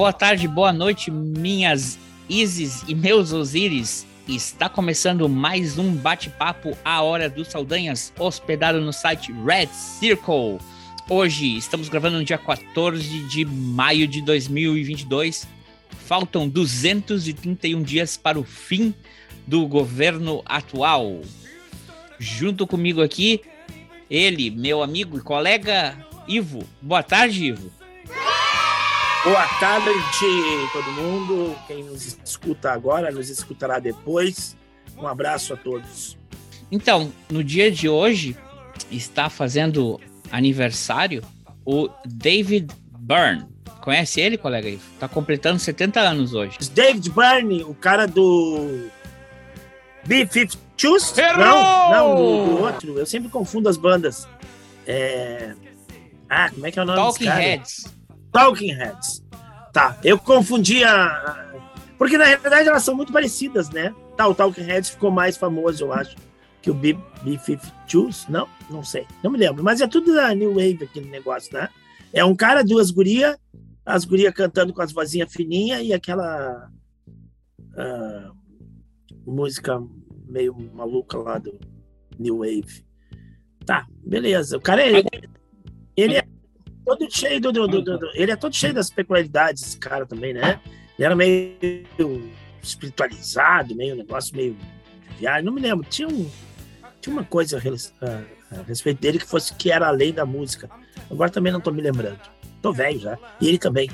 Boa tarde, boa noite, minhas Isis e meus Osíris. Está começando mais um bate-papo à hora dos Saldanhas, hospedado no site Red Circle. Hoje estamos gravando no dia 14 de maio de 2022. Faltam 231 dias para o fim do governo atual. Junto comigo aqui, ele, meu amigo e colega Ivo. Boa tarde, Ivo. Boa tarde, todo mundo. Quem nos escuta agora, nos escutará depois. Um abraço a todos. Então, no dia de hoje está fazendo aniversário o David Byrne. Conhece ele, colega Ivo? Tá completando 70 anos hoje. David Byrne, o cara do B-52s? Errou! Não, não, do, do outro. Eu sempre confundo as bandas. É... Ah, como é que é o nome Talking? Heads. Talking Heads. Tá, eu confundia. Porque na realidade elas são muito parecidas, né? Tá, o Talking Heads ficou mais famoso, eu acho, que o B- B-52s. Não, não sei, não me lembro. Mas é tudo da New Wave aquele negócio, né? É um cara, duas gurias, as gurias cantando com as vozinhas fininhas e aquela ah, música meio maluca lá do New Wave. Tá, beleza. O cara é. Ele é todo cheio do, do- do- do- ele é todo cheio das peculiaridades, esse cara também, né? Ele era meio espiritualizado, meio um negócio meio viagem, não me lembro. Tinha, um, tinha uma coisa a, res- a- a respeito dele que fosse que era além da música. Agora também não tô me lembrando. Tô velho já. E ele também.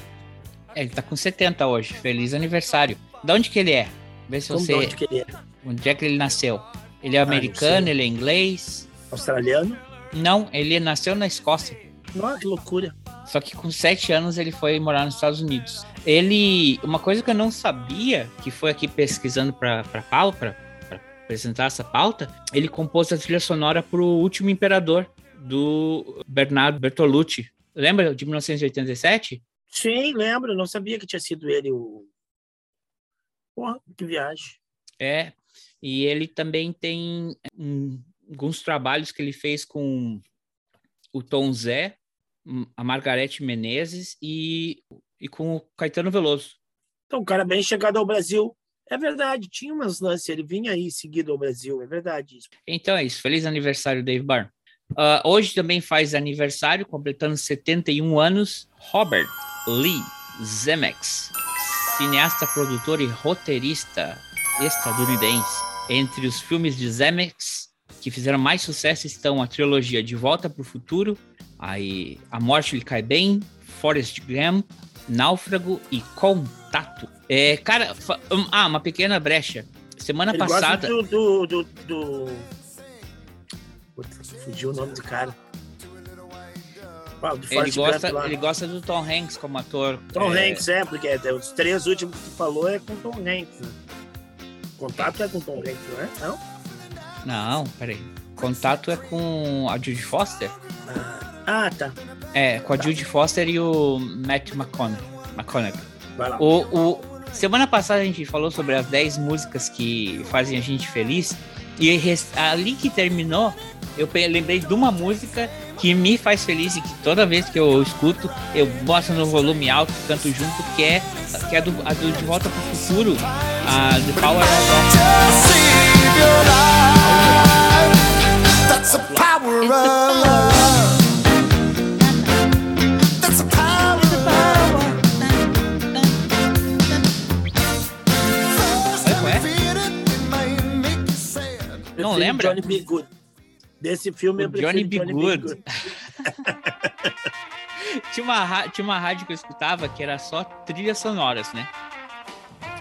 É, Ele tá com 70 hoje. Feliz aniversário. De onde que ele é? Vê se Como você. de onde que ele é? Onde é que ele nasceu? Ele é não americano, sei. ele é inglês? Australiano? Não, ele nasceu na Escócia. Nossa, que loucura. Só que com sete anos ele foi morar nos Estados Unidos. Ele. Uma coisa que eu não sabia, que foi aqui pesquisando para pauta, para apresentar essa pauta, ele compôs a trilha sonora para o Último Imperador, do Bernardo Bertolucci. Lembra de 1987? Sim, lembro. Não sabia que tinha sido ele o. Porra, que viagem. É. E ele também tem hum, alguns trabalhos que ele fez com o Tom Zé, a Margarete Menezes e, e com o Caetano Veloso. Então, um cara bem chegado ao Brasil. É verdade, tinha umas lances, ele vinha aí seguido ao Brasil, é verdade isso. Então é isso. Feliz aniversário, Dave Byrne. Ah, hoje também faz aniversário, completando 71 anos, Robert Lee Zemeckis, cineasta, produtor e roteirista estadunidense. Entre os filmes de Zemeckis que fizeram mais sucesso estão a trilogia De Volta para o Futuro, aí A Morte lhe Cai Bem, Forrest Gump, Náufrago e Contato. É, cara, um, ah, uma pequena brecha. Semana Ele passada. gosta do. do, do, do... Putz, fugiu o nome do cara. Do Ele gosta, Gump ele gosta do Tom Hanks como ator. Tom É, Hanks, é, porque é, os três últimos que tu falou é com Tom Hanks. Né? Contato é com Tom Hanks, não é? Não? Não, peraí. Contato é com a Judy Foster? Ah, tá. É, com a Judy Foster e o Matt McConaughey. McConaughey. Vai lá. O, o- semana passada a gente falou sobre as 10 músicas que fazem a gente feliz. E ali que terminou, eu lembrei de uma música que me faz feliz e que toda vez que eu escuto, eu boto no volume alto, canto junto, que é, que é do, a do De Volta pro Futuro, a The Power of That's the power of love. Não lembra? Johnny B. Good. Desse filme o Johnny B. Johnny Good. Good. tinha, uma, tinha uma rádio que eu escutava que era só trilhas sonoras, né?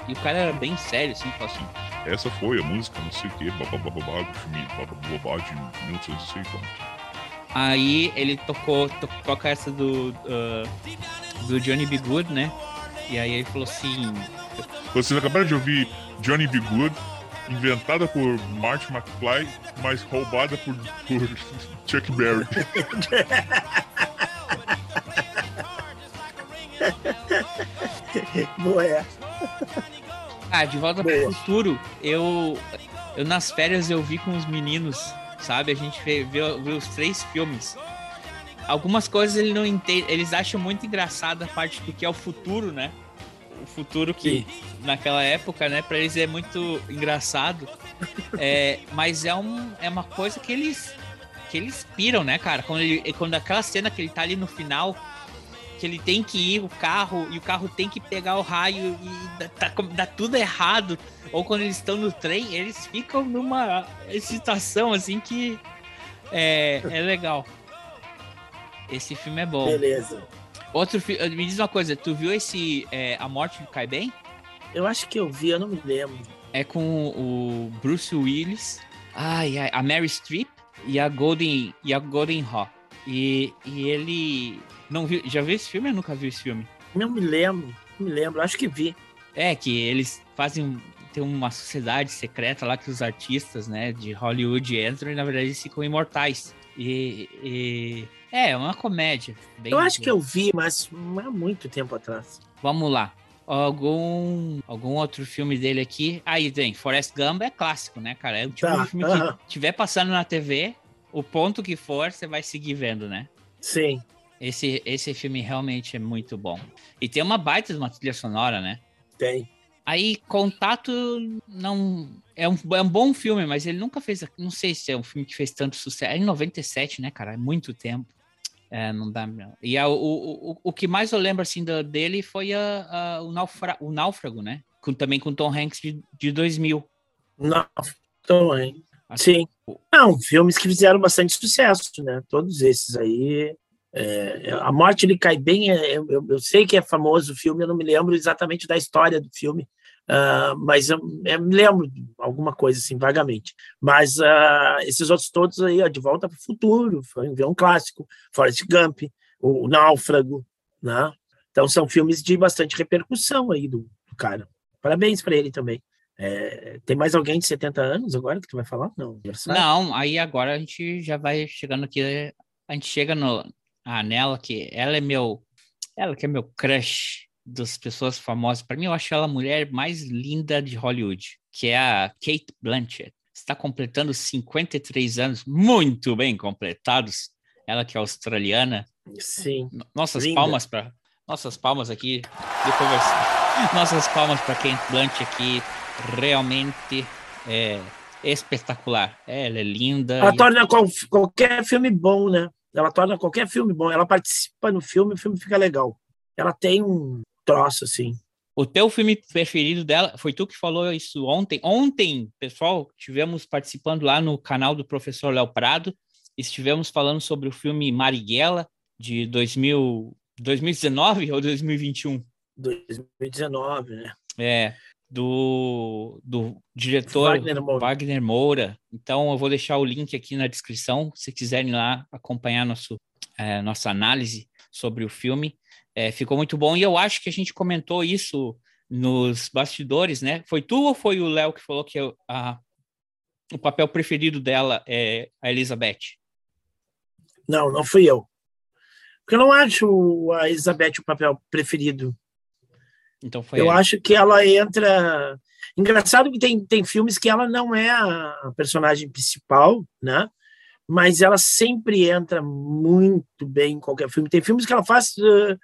E o cara era bem sério, assim, assim. Essa foi a música, não sei o babababá de 1860. Aí ele tocou, to, toca essa do, uh, do Johnny B. Good, né? E aí ele falou assim. Vocês acabaram de ouvir Johnny B. Good, inventada por Marty McFly, mas roubada por, por Chuck Berry. Boa. É. Ah, de volta para o futuro, eu, eu nas férias eu vi com os meninos, sabe? A gente viu, viu os três filmes. Algumas coisas ele não entende, eles acham muito engraçada a parte do que é o futuro, né? O futuro que Sim. naquela época, né, para eles é muito engraçado. É, mas é, um, é uma coisa que eles que eles piram, né, cara? Quando, ele, quando aquela cena que ele tá ali no final, que ele tem que ir o carro e o carro tem que pegar o raio e dá, tá, dá tudo errado. Ou quando eles estão no trem, eles ficam numa situação assim que é, é legal. Esse filme é bom. Beleza. Outro filme. Me diz uma coisa, tu viu esse é, A Morte Cai Bem? Eu acho que eu vi, eu não me lembro. É com o Bruce Willis, ai, ai, a Mary Streep e a Golden, e a Golden Haw. E, e ele. Não viu, já viu esse filme ou nunca viu esse filme? Não me lembro, não me lembro, acho que vi. É, que eles fazem. Tem uma sociedade secreta lá que os artistas, né, de Hollywood entram e na verdade eles ficam imortais. E, e é, é uma comédia. eu acho que eu vi, mas há muito tempo atrás. Vamos lá. Algum, algum outro filme dele aqui? Aí tem, Forrest Gump é clássico, né, cara? É o tipo tá, de filme uh -huh. que tiver passando na TV, o ponto que for, você vai seguir vendo, né? Sim. Esse, esse filme realmente é muito bom. E tem uma baita de uma trilha sonora, né? Tem. Aí, Contato não. É um, é um bom filme, mas ele nunca fez. Não sei se é um filme que fez tanto sucesso. É em 97, né, cara? É muito tempo. É, não dá. E a, o, o, o que mais eu lembro assim do, dele foi a, a, o, naufra, o Náufrago, né? Com, também com Tom Hanks de, de 2000. Não, Tom Hanks. Sim. Não, filmes que fizeram bastante sucesso, né? Todos esses aí. É, a morte ele cai bem. É, eu, eu, sei que é famoso o filme, eu não me lembro exatamente da história do filme, uh, mas eu, eu, me lembro alguma coisa assim vagamente. Mas uh, esses outros todos aí, ó, de volta para o futuro, foi um clássico, Forrest Gump, o, o Náufrago, né? Então são filmes de bastante repercussão aí do, do cara. Parabéns para ele também. É, tem mais alguém de 70 anos agora que tu vai falar? Não, não, aí agora a gente já vai chegando aqui, a gente chega no, a nela, que ela é meu. Ela que é meu crush das pessoas famosas. Para mim, eu acho ela a mulher mais linda de Hollywood, que é a Kate Blanchett. Está completando 53 anos, muito bem completados. Ela que é australiana. Sim. Nossas linda. palmas para nossas palmas aqui. Nossas palmas para Kate Blanchett aqui. Realmente é espetacular. Ela é linda. Ela e... torna qual, qualquer filme bom, né? Ela torna qualquer filme bom. Ela participa no filme, o filme fica legal. Ela tem um troço assim. O teu filme preferido dela, foi tu que falou isso ontem. Ontem, pessoal, tivemos participando lá no canal do professor Léo Prado. Estivemos falando sobre o filme Marighella, de 2000, 2019 ou 2021? 2019, né? É do, do diretor Wagner Moura. Wagner Moura. Então eu vou deixar o link aqui na descrição, se quiserem lá acompanhar nosso, é, nossa análise sobre o filme. É, ficou muito bom e eu acho que a gente comentou isso nos bastidores, né? Foi tu ou foi o Léo que falou que a, o papel preferido dela é a Elizabeth? Não, não fui eu. Porque eu não acho a Elizabeth o papel preferido então foi. Eu acho que ela entra. Engraçado que tem, tem filmes que ela não é a personagem principal, né? Mas ela sempre entra muito bem em qualquer filme. Tem filmes que ela faz uh,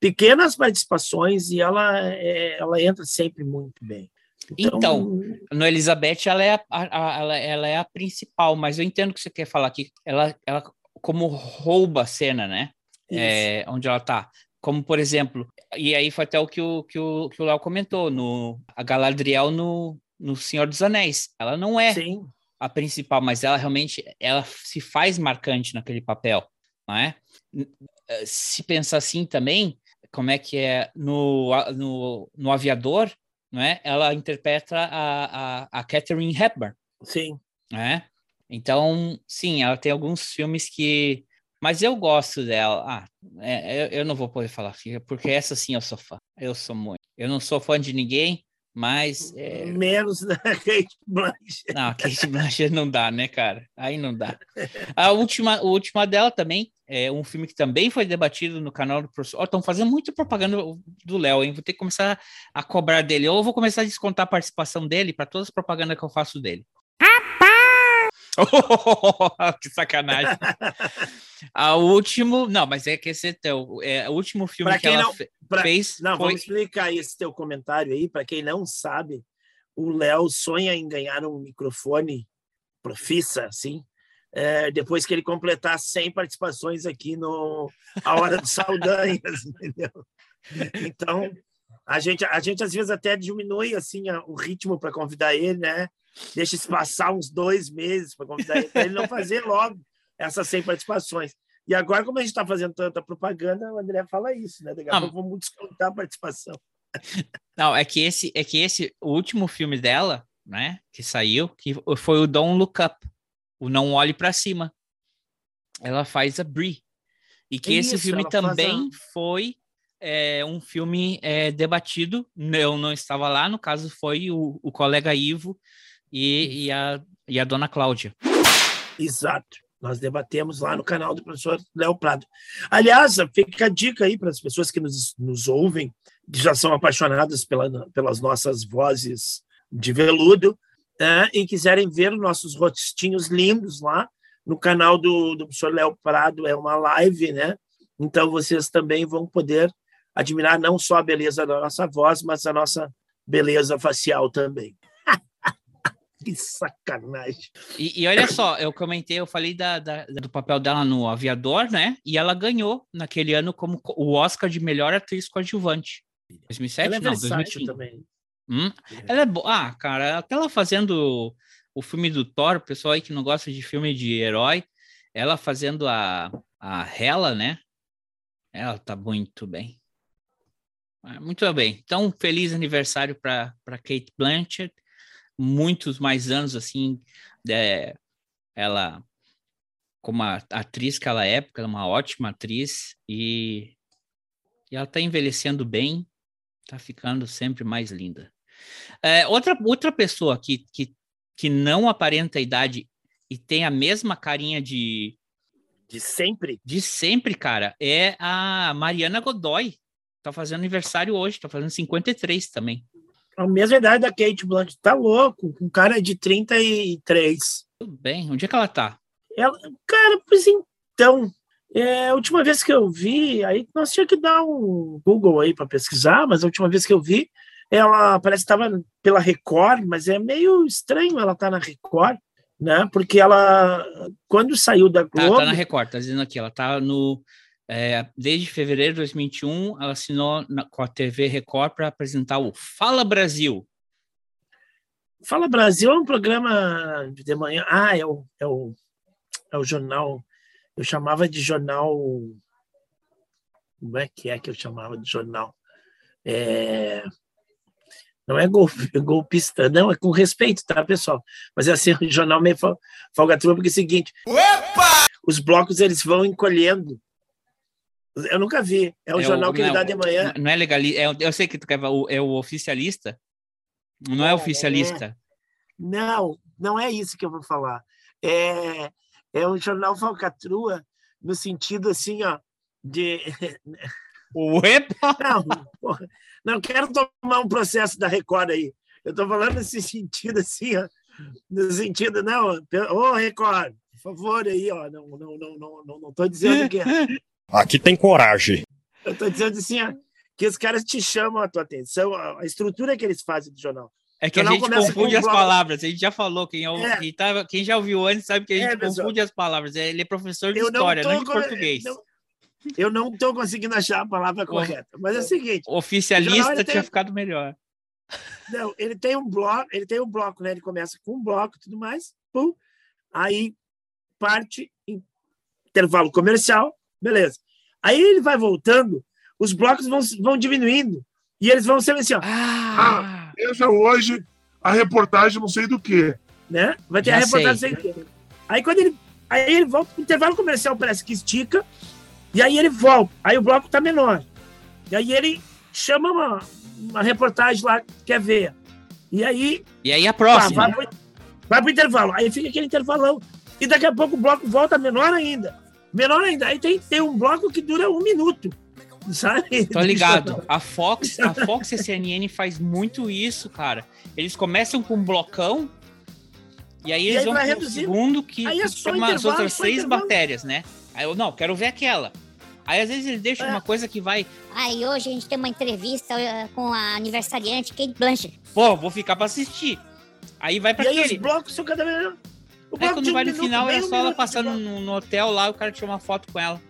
pequenas participações e ela, é, ela entra sempre muito bem. Então, então no Elizabeth ela é a, a, ela, ela, é a principal, mas eu entendo o que você quer falar aqui. Ela, ela como rouba a cena, né? É, onde ela tá. Como, por exemplo, e aí foi até o que o que o, que o Léo comentou, no, a Galadriel no, no Senhor dos Anéis. Ela não é Sim. A principal, mas ela realmente ela se faz marcante naquele papel, não é? Se pensar assim também, como é que é no, no, no Aviador, não é? Ela interpreta a, a, a Catherine Hepburn. Sim. É? Então, sim, ela tem alguns filmes que. Mas eu gosto dela. Ah, é, eu, eu, não vou poder falar, porque essa sim eu sou fã. Eu sou muito. Eu não sou fã de ninguém, mas. É... Menos da Kate Blanchett. Não, Kate Blanchett não dá, né, cara? Aí não dá. A última, a última dela também é um filme que também foi debatido no canal do professor. Estão oh, fazendo muito propaganda do Léo, hein? Vou ter que começar a cobrar dele. Ou vou começar a descontar a participação dele para todas as propagandas que eu faço dele. que sacanagem. a último, não, mas é que esse é teu, é o último filme pra que ela não, pra, fez. Não, foi... vamos explicar esse teu comentário aí para quem não sabe. O Léo sonha em ganhar um microfone profissa, assim, é, depois que ele completar 100 participações aqui no A Hora dos Saldanhas, entendeu? Então, a gente, a gente às vezes até diminui assim o ritmo para convidar ele, né? Deixa se passar uns dois meses para convidar ele, ele não fazer logo essas 100 participações. E agora, como a gente está fazendo tanta propaganda, o André fala isso, né? Daqui a pouco vamos descontar a participação. Não, é que esse, é que esse último filme dela, né, que saiu, que foi o Don't Look Up, o Não Olhe para Cima. Ela faz a Brie. E que isso, esse filme também a... foi é, um filme é, debatido. Eu não estava lá, no caso foi o, o colega Ivo e, e, a, e a dona Cláudia. Exato. Nós debatemos lá no canal do professor Léo Prado. Aliás, fica a dica aí para as pessoas que nos, nos ouvem, que já são apaixonadas pela, pelas nossas vozes de veludo, é, e quiserem ver nossos rostinhos lindos lá no canal do, do professor Léo Prado, é uma live, né? Então vocês também vão poder admirar não só a beleza da nossa voz, mas a nossa beleza facial também. Que sacanagem. E, e, olha só, eu comentei, eu falei da, da, do papel dela no Aviador, né? E ela ganhou naquele ano como o Oscar de melhor atriz coadjuvante. 2007? Ela é não, 2005. também. Hum? Ela é boa. Ah, cara, aquela fazendo o filme do Thor, o pessoal aí que não gosta de filme de herói, ela fazendo a, a Hela, né? Ela tá muito bem. Muito bem. Então, feliz aniversário para Kate Blanchett. Muitos mais anos, assim, é, ela, como a atriz que ela é, porque ela é uma ótima atriz e, e ela está envelhecendo bem, está ficando sempre mais linda. É, outra, outra pessoa que, que, que não aparenta a idade e tem a mesma carinha de. De sempre? De sempre, cara, é a Mariana Godoy. Tá fazendo aniversário hoje, tá fazendo 53 também. A mesma idade da Kate Blanchett. Tá louco, com cara de 33. Tudo bem. Onde é que ela tá? Ela, cara, pois então. É, a última vez que eu vi, aí nós tínhamos que dar um Google aí para pesquisar, mas a última vez que eu vi, ela parece que estava pela Record, mas é meio estranho ela estar tá na Record, né? Porque ela, quando saiu da Globo. Tá, tá na Record, tá dizendo aqui, ela tá no. É, desde fevereiro de 2021, ela assinou na, com a TV Record para apresentar o Fala Brasil. Fala Brasil é um programa de manhã. Ah, é o, é o, é o jornal. Eu chamava de jornal. Como é que é que eu chamava de jornal? É, não é golpista, não, é com respeito, tá, pessoal? Mas é assim, um jornal meio falgatrua, porque é o seguinte: Opa! os blocos eles vão encolhendo. Eu nunca vi. É um é jornal o, que ele dá de manhã. Não é legalista. É, eu sei que tu quer é o oficialista. Não é, é oficialista. É, não, não é isso que eu vou falar. É, é um jornal falcatrua no sentido assim, ó, de Uepa! Não, porra, não quero tomar um processo da Record aí. Eu estou falando nesse sentido assim, ó, no sentido, não, ô Record, por favor, aí, ó. Não, não, não, não, não, não tô dizendo que é. Aqui tem coragem. Eu tô dizendo assim, ó, que os caras te chamam a tua atenção, a, estrutura que eles fazem do jornal. É que a gente confunde com as palavras. A gente já falou. Quem, é o- É. quem, tava- quem já ouviu antes sabe que a gente É, confunde as palavras. Ele é professor de Eu não história, tô não de com- português. não- eu não tô conseguindo achar a palavra correta. Mas é o seguinte, O jornal, Oficialista tinha tem- ficado melhor. Não, ele tem um bloco, ele tem um bloco, né? Ele começa com um bloco e tudo mais, pum, aí parte em intervalo comercial, beleza. Aí ele vai voltando, os blocos vão, vão diminuindo e eles vão sendo assim, ó, Ah! Veja hoje a reportagem não sei do que. né? Vai ter Já a reportagem sei. sem quê. Aí quando ele, aí ele volta, o intervalo comercial parece que estica e aí ele volta, aí o bloco tá menor. E aí ele chama uma, uma reportagem lá que quer ver. E aí E aí a Pá, próxima. vai, pro, vai pro intervalo. Aí fica aquele intervalão. E daqui a pouco o bloco volta menor ainda. Menor ainda. Aí tem, tem um bloco que dura um minuto. Sabe? Tô ligado. A Fox, a Fox e a CNN faz muito isso, cara. Eles começam com um blocão e aí eles aí vão pro reduzindo. segundo que Aí é só umas outras só seis intervalo. matérias, né? Aí eu, não, quero ver aquela. Aí às vezes eles deixam É. uma coisa que vai, Aí hoje a gente tem uma entrevista eh, com a aniversariante Kate Blanchett. pô, vou ficar pra assistir. Aí vai pra E aí os aquele. blocos são cada vez. Aí bloco quando vai no minuto, final é só ela passando no, no hotel lá, o cara tira uma foto com ela.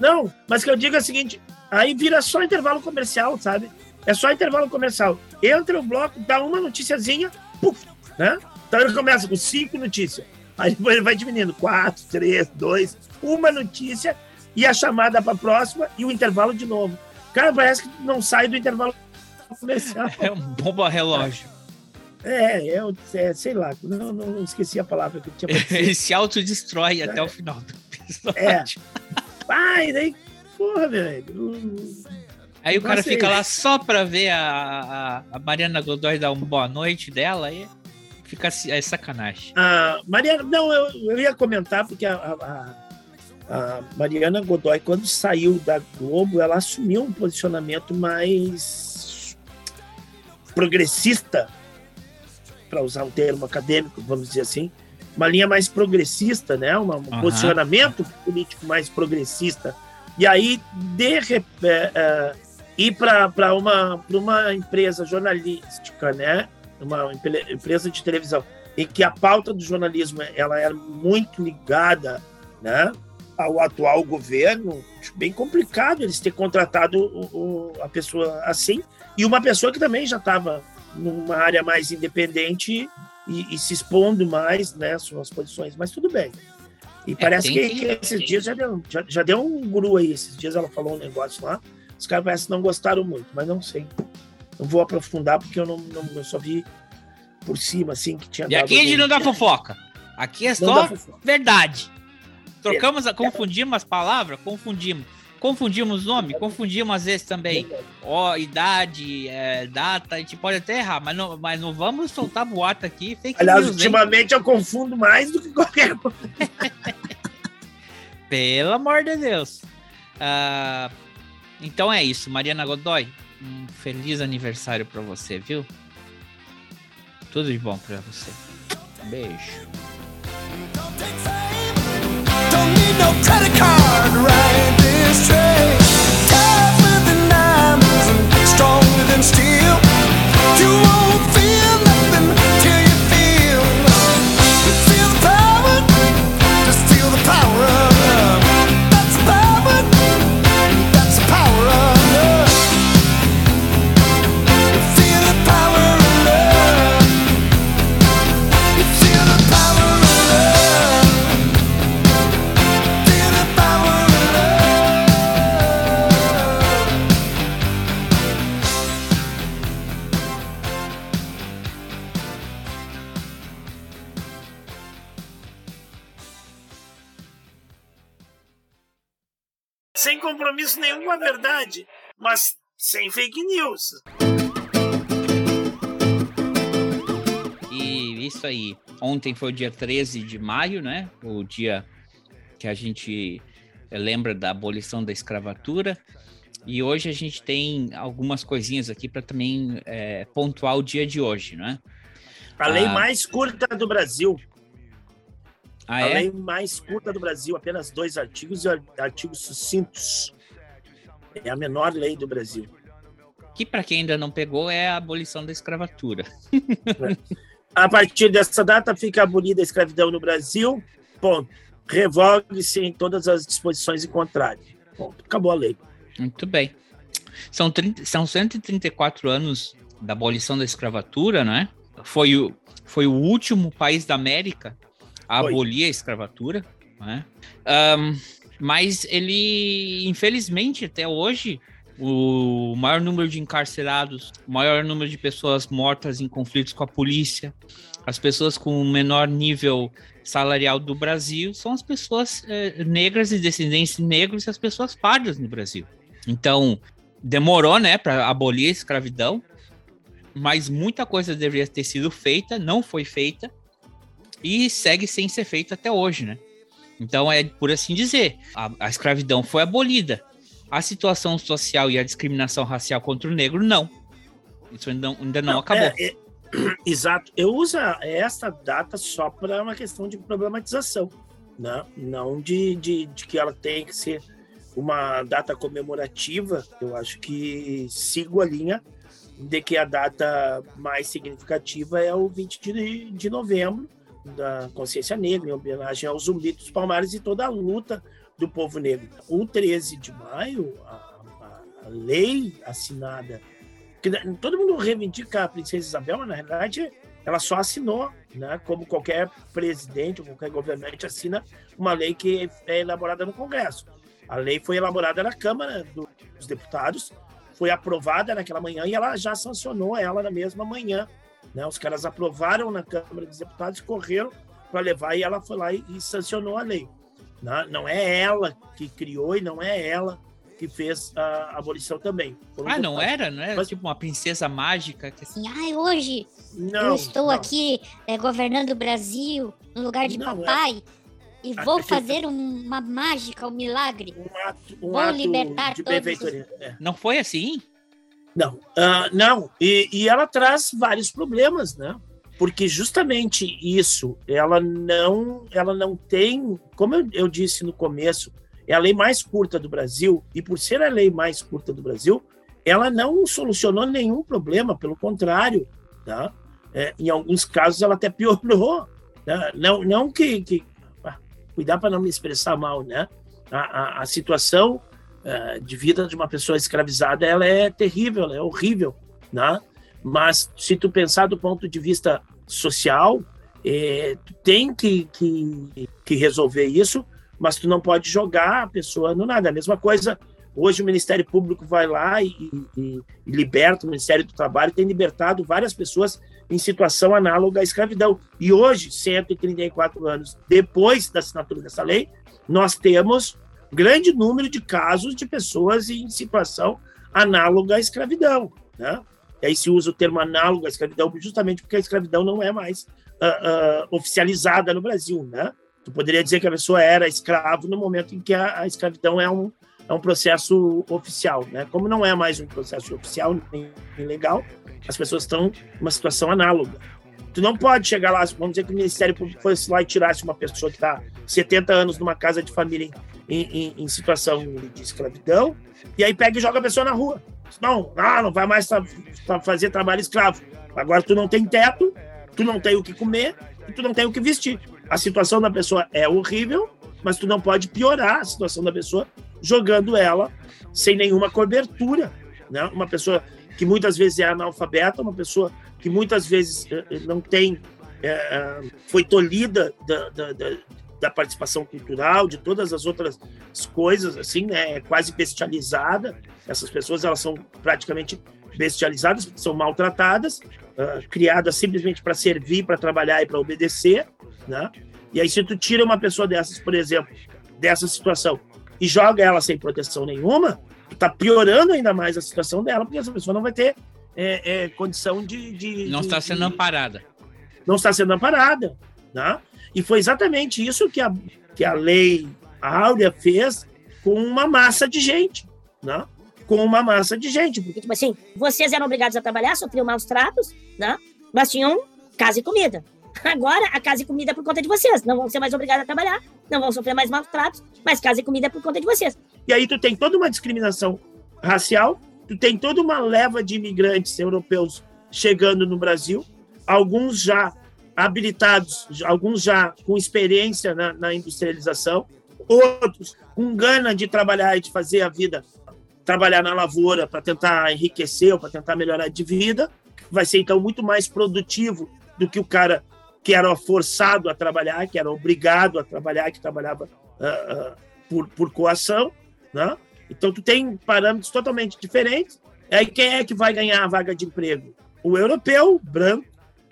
Não, mas que eu digo é o seguinte: aí vira só intervalo comercial, sabe? É só intervalo comercial. Entra o bloco, dá uma noticiazinha, puf, né? Então ele começa com cinco notícias. Aí depois ele vai diminuindo. Quatro, três, dois, uma notícia e a chamada para a próxima e o intervalo de novo. Cara, parece que não sai do intervalo comercial. É um bomba relógio. É, é, é sei lá, não, não, esqueci a palavra que eu tinha. Ele se autodestrói até o final do episódio. É. Ai, daí, porra, velho. Aí o cara fica lá só pra ver a, a, a Mariana Godoy dar uma boa noite dela e fica assim, é sacanagem. A Mariana, não, eu, eu ia comentar porque a- a- a Mariana Godoy, quando saiu da Globo, ela assumiu um posicionamento mais progressista, para usar um termo acadêmico, vamos dizer assim, uma linha mais progressista, né? Um Aham. posicionamento político mais progressista. E aí, de é, é, ir para uma, pra uma empresa jornalística, né? Uma empre- empresa de televisão, em que a pauta do jornalismo ela era muito ligada, né? Ao atual governo, acho bem complicado eles ter contratado o- o- a pessoa assim, e uma pessoa que também já estava numa área mais independente e, e se expondo mais, né, suas posições, mas tudo bem. E parece tem que, que- esses dias já deu, já, já deu um guru aí, esses dias ela falou um negócio lá, os caras parece que não gostaram muito, mas não sei. Não vou aprofundar porque eu não, não eu só vi por cima, assim, que tinha E aqui a gente não dá fofoca. Aqui é só verdade. Trocamos, a, confundimos as palavras? Confundimos. Confundimos nome? Confundimos às vezes também. Ó, idade, é, data, a gente pode até errar, mas não, mas não vamos soltar boato aqui. Fake Aliás, news, hein? ultimamente eu confundo mais do que qualquer coisa. Pelo amor de Deus. Ah, então é isso, Mariana Godoy. Um feliz aniversário pra você, viu? Tudo de bom pra você. Beijo. Don't need no credit card, ride this train. Sem compromisso nenhum com a verdade, mas sem fake news. E isso aí. Ontem foi o dia 13 de maio, né? O dia que a gente lembra da abolição da escravatura. E hoje a gente tem algumas coisinhas aqui para também eh, pontuar o dia de hoje, né? A lei Ah. mais curta do Brasil. Ah, a é? lei mais curta do Brasil, apenas dois artigos e artigos sucintos. É a menor lei do Brasil. Que para quem ainda não pegou é a abolição da escravatura. A partir dessa data fica abolida a escravidão no Brasil. Ponto. Revogue-se em todas as disposições em contrário. Ponto. Acabou a lei. Muito bem. São, 30, são 134 anos da abolição da escravatura, né? Foi o, foi o último país da América a Foi. abolir a escravatura, né? Ahn, mas ele, infelizmente, até hoje, o maior número de encarcerados, o maior número de pessoas mortas em conflitos com a polícia, as pessoas com o menor nível salarial do Brasil são as pessoas eh, negras e descendentes de negros e as pessoas pardas no Brasil. Então, demorou, né, para abolir a escravidão, mas muita coisa deveria ter sido feita, não foi feita e segue sem ser feita até hoje, né? Então, é por assim dizer, a, a escravidão foi abolida. A situação social e a discriminação racial contra o negro, não. Isso ainda não, ainda não, acabou. É, é, exato. Eu uso essa data só para uma questão de problematização, né? não de, de, de que ela tem que ser uma data comemorativa. Eu acho que sigo a linha de que a data mais significativa é o 20 de, de novembro, da consciência negra, em homenagem aos zumbi dos palmares e toda a luta do povo negro. O 13 de maio, a, a, a lei assinada que todo mundo reivindica a princesa Isabel, mas na realidade ela só assinou, né? Como qualquer presidente ou qualquer governante assina uma lei que é elaborada no Congresso. A lei foi elaborada na Câmara dos Deputados, foi aprovada naquela manhã e ela já sancionou ela na mesma manhã. Né? Os caras aprovaram na Câmara dos Deputados, correram para levar e ela foi lá e, e sancionou a lei. Não, não é ela que criou e não é ela que fez a abolição também. Foram Ah, não era? Não era Mas- tipo uma princesa mágica? Que... Assim, ai, hoje Não, eu estou não. aqui é, governando o Brasil no lugar de Não, é- papai e A- vou a fazer um- uma mágica, um milagre. Um ato, um Vou libertar de todos benfeitoria. É. Não foi assim? Não, ah, não. E, e ela traz vários problemas, né? Porque justamente isso, ela não, ela não tem, como eu, eu disse no começo, é a lei mais curta do Brasil e por ser a lei mais curta do Brasil, ela não solucionou nenhum problema, pelo contrário, tá? É, em alguns casos ela até piorou, né? não, não que, que ah, cuidar para não me expressar mal, né? A, a, a situação eh, de vida de uma pessoa escravizada ela é terrível, ela é horrível, né? Mas se tu pensar do ponto de vista social, eh, tu tem que, que, que resolver isso, mas tu não pode jogar a pessoa no nada. A mesma coisa, hoje o Ministério Público vai lá e, e- e liberta, o Ministério do Trabalho tem libertado várias pessoas em situação análoga à escravidão. E hoje, 134 anos depois da assinatura dessa lei, nós temos grande número de casos de pessoas em situação análoga à escravidão, né? E aí se usa o termo análogo à escravidão justamente porque a escravidão não é mais ah, ah, oficializada no Brasil, né? Tu poderia dizer que a pessoa era escravo no momento em que a, a escravidão é um, é um processo oficial, né? Como não é mais um processo oficial nem, legal, as pessoas estão numa situação análoga. Tu não pode chegar lá, vamos dizer que o Ministério Público fosse lá e tirasse uma pessoa que está 70 anos numa casa de família em, em- em situação de escravidão, e aí pega e joga a pessoa na rua. Não, ah, não vai mais fazer trabalho escravo. Agora tu não tem teto, tu não tem o que comer e tu não tem o que vestir. A situação da pessoa é horrível, mas tu não pode piorar a situação da pessoa jogando ela sem nenhuma cobertura. Né? Uma pessoa que muitas vezes é analfabeta, uma pessoa que muitas vezes eh, eh, não tem, eh, foi tolhida da, da, da, da participação cultural, de todas as outras coisas, assim, né? É quase bestializada. Essas pessoas elas são praticamente bestializadas, são maltratadas, ah, criadas simplesmente para servir, para trabalhar e para obedecer, né? E aí se tu tira uma pessoa dessas, por exemplo, dessa situação e joga ela sem proteção nenhuma, tá piorando ainda mais a situação dela, porque essa pessoa não vai ter é, é, condição de, de Não de- está sendo de- amparada. não está sendo amparada. Né? E foi exatamente isso que a, que a lei Áurea fez com uma massa de gente. Né? Com uma massa de gente. Porque, tipo assim, vocês eram obrigados a trabalhar, sofriam maus tratos, né? Mas tinham casa e comida. Agora, a casa e comida é por conta de vocês. Não vão ser mais obrigados a trabalhar, não vão sofrer mais maltratos, mas casa e comida é por conta de vocês. E aí tu tem toda uma discriminação racial, tu tem toda uma leva de imigrantes europeus chegando no Brasil, alguns já habilitados, alguns já com experiência na, na industrialização, outros com gana de trabalhar e de fazer a vida, trabalhar na lavoura para tentar enriquecer ou para tentar melhorar de vida, vai ser então muito mais produtivo do que o cara que era forçado a trabalhar, que era obrigado a trabalhar, que trabalhava uh, uh, por, por coação, né? Então tu tem parâmetros totalmente diferentes. Aí quem é que vai ganhar a vaga de emprego? O europeu branco,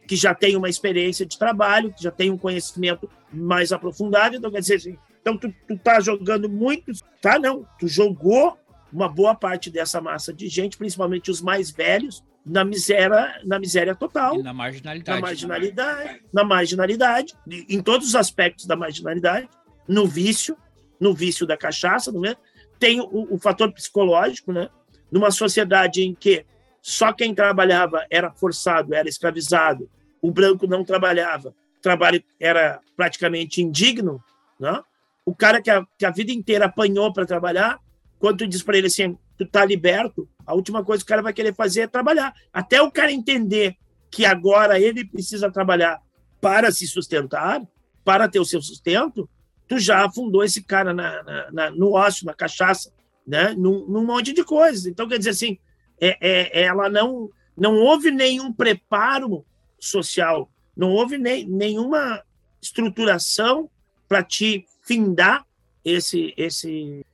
que já tem uma experiência de trabalho, que já tem um conhecimento mais aprofundado. Então quer dizer, assim, então tu, tu tá jogando muito, tá? Não, tu jogou uma boa parte dessa massa de gente, principalmente os mais velhos, na miséria, na miséria total. E na marginalidade. Na marginalidade, na marginalidade, em todos os aspectos da marginalidade, no vício, no vício da cachaça, não é? Tem o, o fator psicológico, né? Numa sociedade em que só quem trabalhava era forçado, era escravizado, o branco não trabalhava, o trabalho era praticamente indigno, né? O cara que a, que a vida inteira apanhou para trabalhar, quando tu diz para ele assim, tu tá liberto, a última coisa que o cara vai querer fazer é trabalhar. Até o cara entender que agora ele precisa trabalhar para se sustentar, para ter o seu sustento, tu já afundou esse cara na, na, na, no ócio, na cachaça, né? Num, num, monte de coisas. Então, quer dizer assim, é, é, ela não, não houve nenhum preparo social, não houve nem, nenhuma estruturação para te findar esse, esse,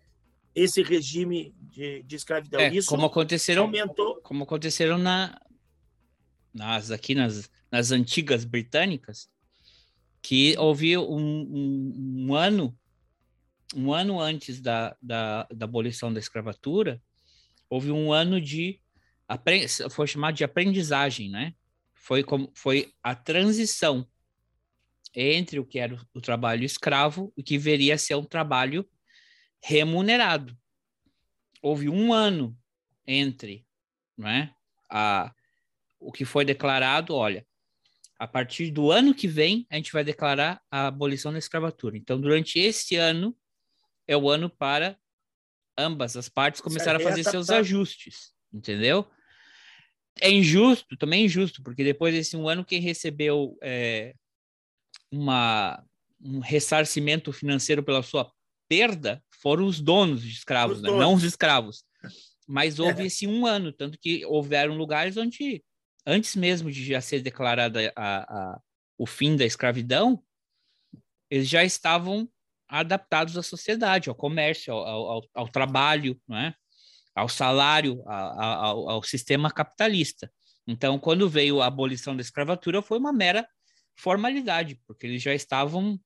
esse regime de, de escravidão. É, Isso como aconteceram, aumentou. como aconteceram na, nas aqui nas, nas antigas britânicas, que houve um, um, um ano um ano antes da, da, da, abolição da escravatura, houve um ano de foi chamado de aprendizagem, né? Foi como foi a transição entre o que era o trabalho escravo e que veria ser um trabalho remunerado. Houve um ano entre, né? A o que foi declarado, olha, a partir do ano que vem, a gente vai declarar a abolição da escravatura. Então, durante esse ano, é o ano para ambas as partes começarem a fazer seus ajustes, entendeu? É injusto, também é injusto, porque depois desse um ano, quem recebeu é, uma, um ressarcimento financeiro pela sua perda foram os donos de escravos, os né? donos. não os escravos. Mas houve é. esse um ano, tanto que houveram lugares onde antes mesmo de já ser declarada a, a, o fim da escravidão, eles já estavam adaptados à sociedade, ao comércio, ao, ao, ao trabalho, é? ao salário, ao, ao, sistema capitalista. Então, quando veio a abolição da escravatura, foi uma mera formalidade, porque eles já estavam,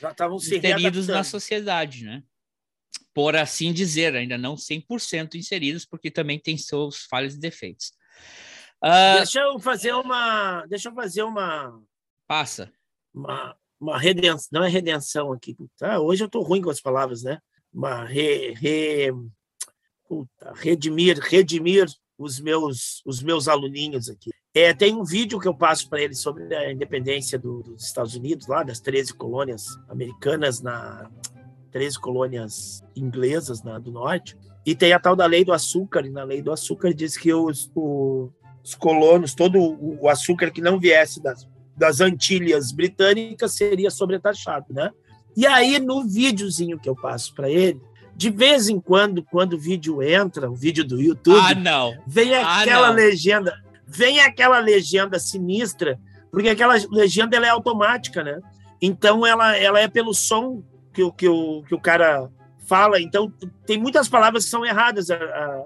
já estavam inseridos na sociedade, né? Por assim dizer, ainda não 100% inseridos, porque também tem seus falhas e defeitos. Uh, deixa eu fazer uma. Deixa eu fazer uma. Passa. Uma, uma redenção. Não é redenção aqui. Tá? Hoje eu estou ruim com as palavras, né? Uma re, re, puta, redimir, redimir os meus, os meus aluninhos aqui. É, tem um vídeo que eu passo para eles sobre a independência do, dos Estados Unidos, lá das 13 colônias americanas, na 13 colônias inglesas na, do norte. E tem a tal da lei do açúcar, e na lei do açúcar diz que os, o, os colonos, todo o açúcar que não viesse das, das Antilhas britânicas seria sobretaxado, né? E aí, no videozinho que eu passo para ele, de vez em quando, quando o vídeo entra, o vídeo do YouTube, ah, não. vem ah, aquela não. legenda, vem aquela legenda sinistra, porque aquela legenda ela é automática, né? Então ela, ela é pelo som que, o, que, o, que o cara fala. Então tem muitas palavras que são erradas,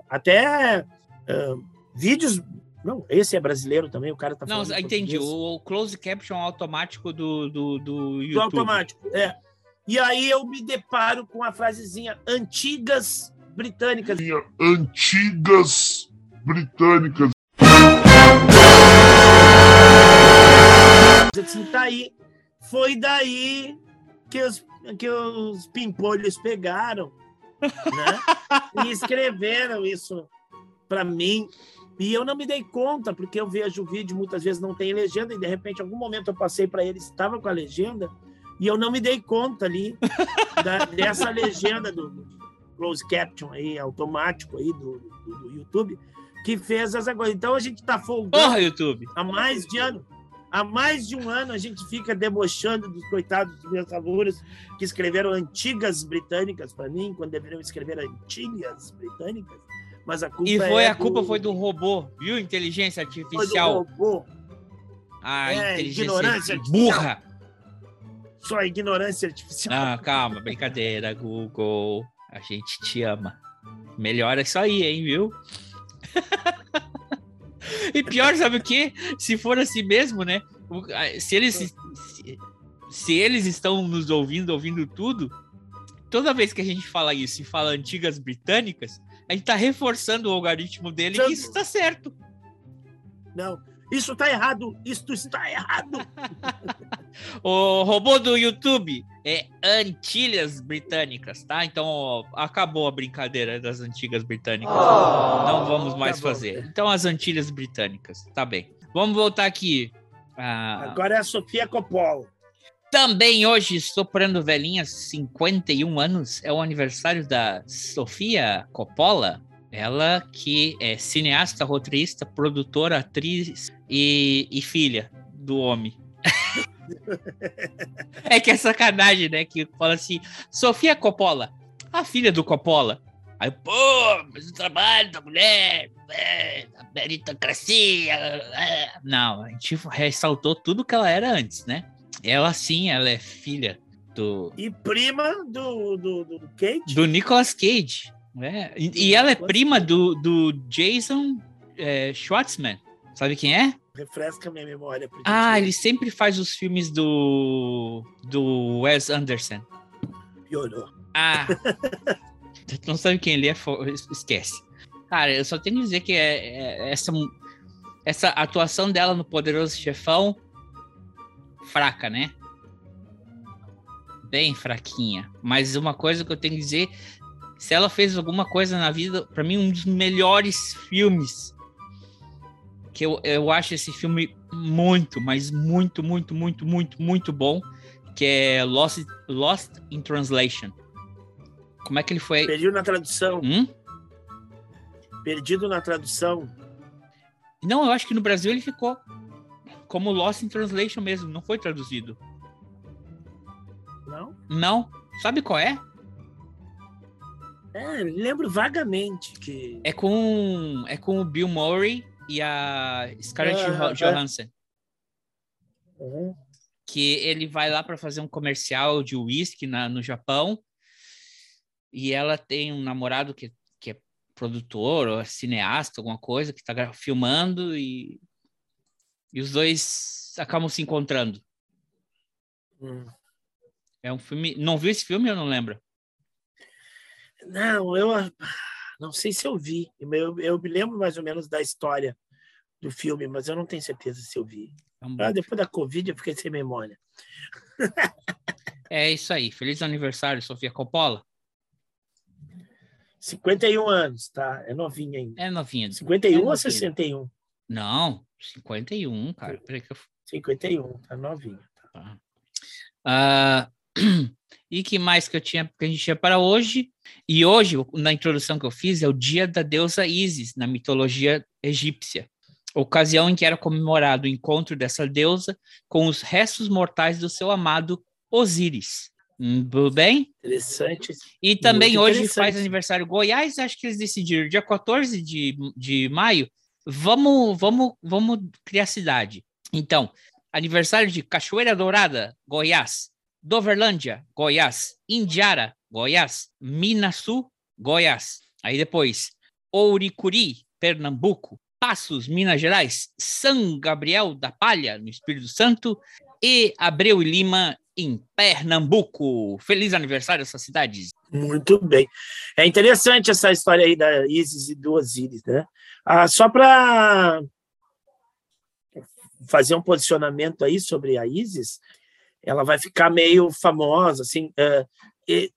até uh, vídeos não, esse é brasileiro também, o cara tá falando. Não, entendi. O, o, close caption automático do, do, do YouTube. Do automático, é. E aí eu me deparo com a frasezinha antigas britânicas. Antigas britânicas. Assim, tá aí. Foi daí que os, que os pimpolhos pegaram, né? e escreveram isso para mim E eu não me dei conta, porque eu vejo o vídeo, muitas vezes não tem legenda, e de repente, em algum momento eu passei para ele, estava com a legenda, e eu não me dei conta ali da, dessa legenda do close caption aí, automático aí do, do, do YouTube, que fez essa coisa. Então a gente está folgando Porra, YouTube! há mais de ano. Há mais de um ano a gente fica debochando dos coitados dos meus alunos que escreveram antigas britânicas para mim, quando deveriam escrever antigas britânicas. Mas a culpa E foi é a culpa do- foi do robô, viu? Inteligência foi do artificial. robô. A É, inteligência ignorância burra. Só a ignorância artificial. Ah, calma, brincadeira, Google. A gente te ama. Melhora isso aí, hein, viu? e pior, sabe o quê? Se for assim mesmo, né? Se eles, se, se eles estão nos ouvindo, ouvindo tudo, toda vez que a gente fala isso e fala antigas britânicas, a gente tá reforçando o algoritmo dele que isso tá certo. Não, isso está errado. Isso está errado. O robô do YouTube é Antilhas Britânicas, tá? Então ó, acabou a brincadeira das antigas britânicas. Não vamos mais tá fazer. Então as Antilhas Britânicas, tá bem. Vamos voltar aqui. Ah, Agora é a Sofia Coppola. Também hoje, soprando velhinhas, 51 anos, é o aniversário da Sofia Coppola. Ela que é cineasta, roteirista, produtora, atriz e, e filha do homem. é que é sacanagem, né? Que fala assim, Sofia Coppola, a filha do Coppola. Aí, pô, mas o trabalho da mulher, é, a meritocracia. é. Não, a gente ressaltou tudo que ela era antes, né? Ela sim, ela é filha do, E prima do, do, do Kate. do Nicolas Cage. né? E, e ela é prima do, do Jason é, Schwartzman. Sabe quem é? Refresca minha memória. Ah, ele sempre faz os filmes do, do Wes Anderson. piorou. Ah, não sabe quem ele é, esquece. Cara, eu só tenho que dizer que é, é- essa, essa atuação dela no Poderoso Chefão, fraca, né? Bem fraquinha. Mas uma coisa que eu tenho que dizer, se ela fez alguma coisa na vida, pra mim, um dos melhores filmes. Que eu, eu acho esse filme muito, mas muito, muito, muito, muito, muito bom. Que é Lost, Lost in Translation. Como é que ele foi? Perdido na tradução. Hum? Perdido na tradução. Não, eu acho que no Brasil ele ficou como Lost in Translation mesmo, não foi traduzido. Não? Não. Sabe qual é? É, lembro vagamente que. É com é com o Bill Murray e a Scarlett Ah, Jo- é. Johansson, Uhum. que ele vai lá para fazer um comercial de uísque no Japão e ela tem um namorado que, que é produtor ou é cineasta, alguma coisa, que tá filmando e, e os dois acabam se encontrando. Hum. É um filme. Não viu esse filme? Eu não lembro. Não, eu ah, não sei se eu vi. Eu, eu me lembro mais ou menos da história do filme, mas eu não tenho certeza se eu vi. É um Ah, depois da Covid eu fiquei sem memória. É isso aí. Feliz aniversário, Sofia Coppola. 51 anos, tá? É novinha ainda. É novinha. 51 É ou novinha. 61? Não, 51, cara. Peraí que eu... 51, tá novinha. Tá. Ah, e que mais que eu tinha que a gente tinha para hoje? E hoje, na introdução que eu fiz, é o dia da deusa Isis na mitologia egípcia. Ocasião em que era comemorado o encontro dessa deusa com os restos mortais do seu amado Osíris. Hum, Tudo bem? Interessante. E também Muito hoje faz aniversário Goiás, acho que eles decidiram, dia 14 de, de maio, vamos, vamos, vamos criar cidade. Então, aniversário de Cachoeira Dourada, Goiás, Doverlândia, Goiás, Indiara, Goiás, Minasul, Goiás. Aí depois, Ouricuri, Pernambuco, Passos, Minas Gerais, São Gabriel da Palha, no Espírito Santo, e Abreu e Lima, em Pernambuco. Feliz aniversário essas cidades. Muito bem. É interessante essa história aí da Isis e do Osíris, né? Ah, só para fazer um posicionamento aí sobre a Isis, ela vai ficar meio famosa, assim. é, e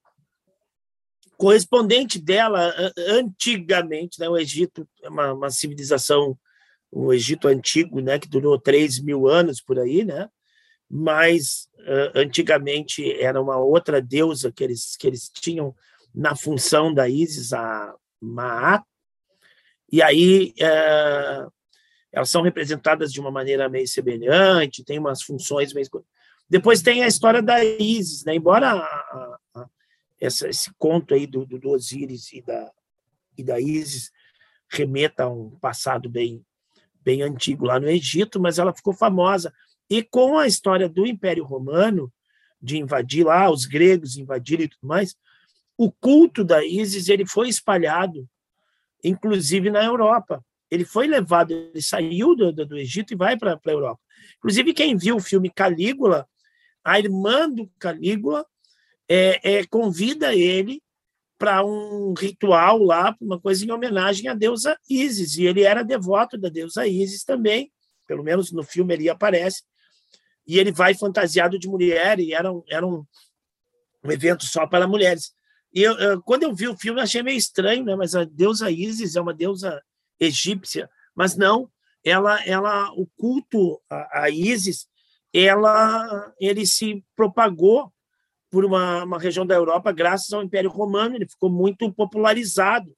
correspondente dela antigamente, né, o Egito é uma, uma, civilização, o Egito antigo, né, que durou 3 mil anos por aí, né, mas antigamente era uma outra deusa que eles, que eles tinham na função da Isis, a Maat, e aí elas são representadas de uma maneira meio semelhante, tem umas funções meio... Depois tem a história da Isis, né, embora a, a, essa, esse conto aí do, do, Osíris e da, e da Isis remeta a um passado bem, bem antigo lá no Egito, mas ela ficou famosa. E com a história do Império Romano, de invadir lá, os gregos invadirem e tudo mais, o culto da Isis ele foi espalhado, inclusive na Europa. Ele foi levado, ele saiu do, do, do Egito e vai para a Europa. Inclusive, quem viu o filme Calígula, a irmã do Calígula é, é, convida ele para um ritual lá, uma coisa em homenagem à deusa Isis, e ele era devoto da deusa Isis também, pelo menos no filme ele aparece, e ele vai fantasiado de mulher, e era um, era um, um evento só para mulheres. E eu, eu, quando eu vi o filme, eu achei meio estranho, né? mas a deusa Isis é uma deusa egípcia, mas não, ela, ela o culto a, a Isis, ela, ele se propagou por uma, uma região da Europa graças ao Império Romano, ele ficou muito popularizado,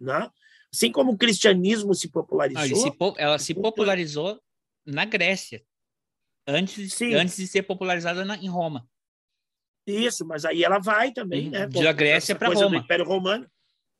né? Assim como o cristianismo se popularizou. Não, se ela se popularizou na Grécia, antes, Sim. antes de ser popularizada na, em Roma. Isso, mas aí ela vai também, uhum. né? Da Grécia para Roma. Do Império Romano.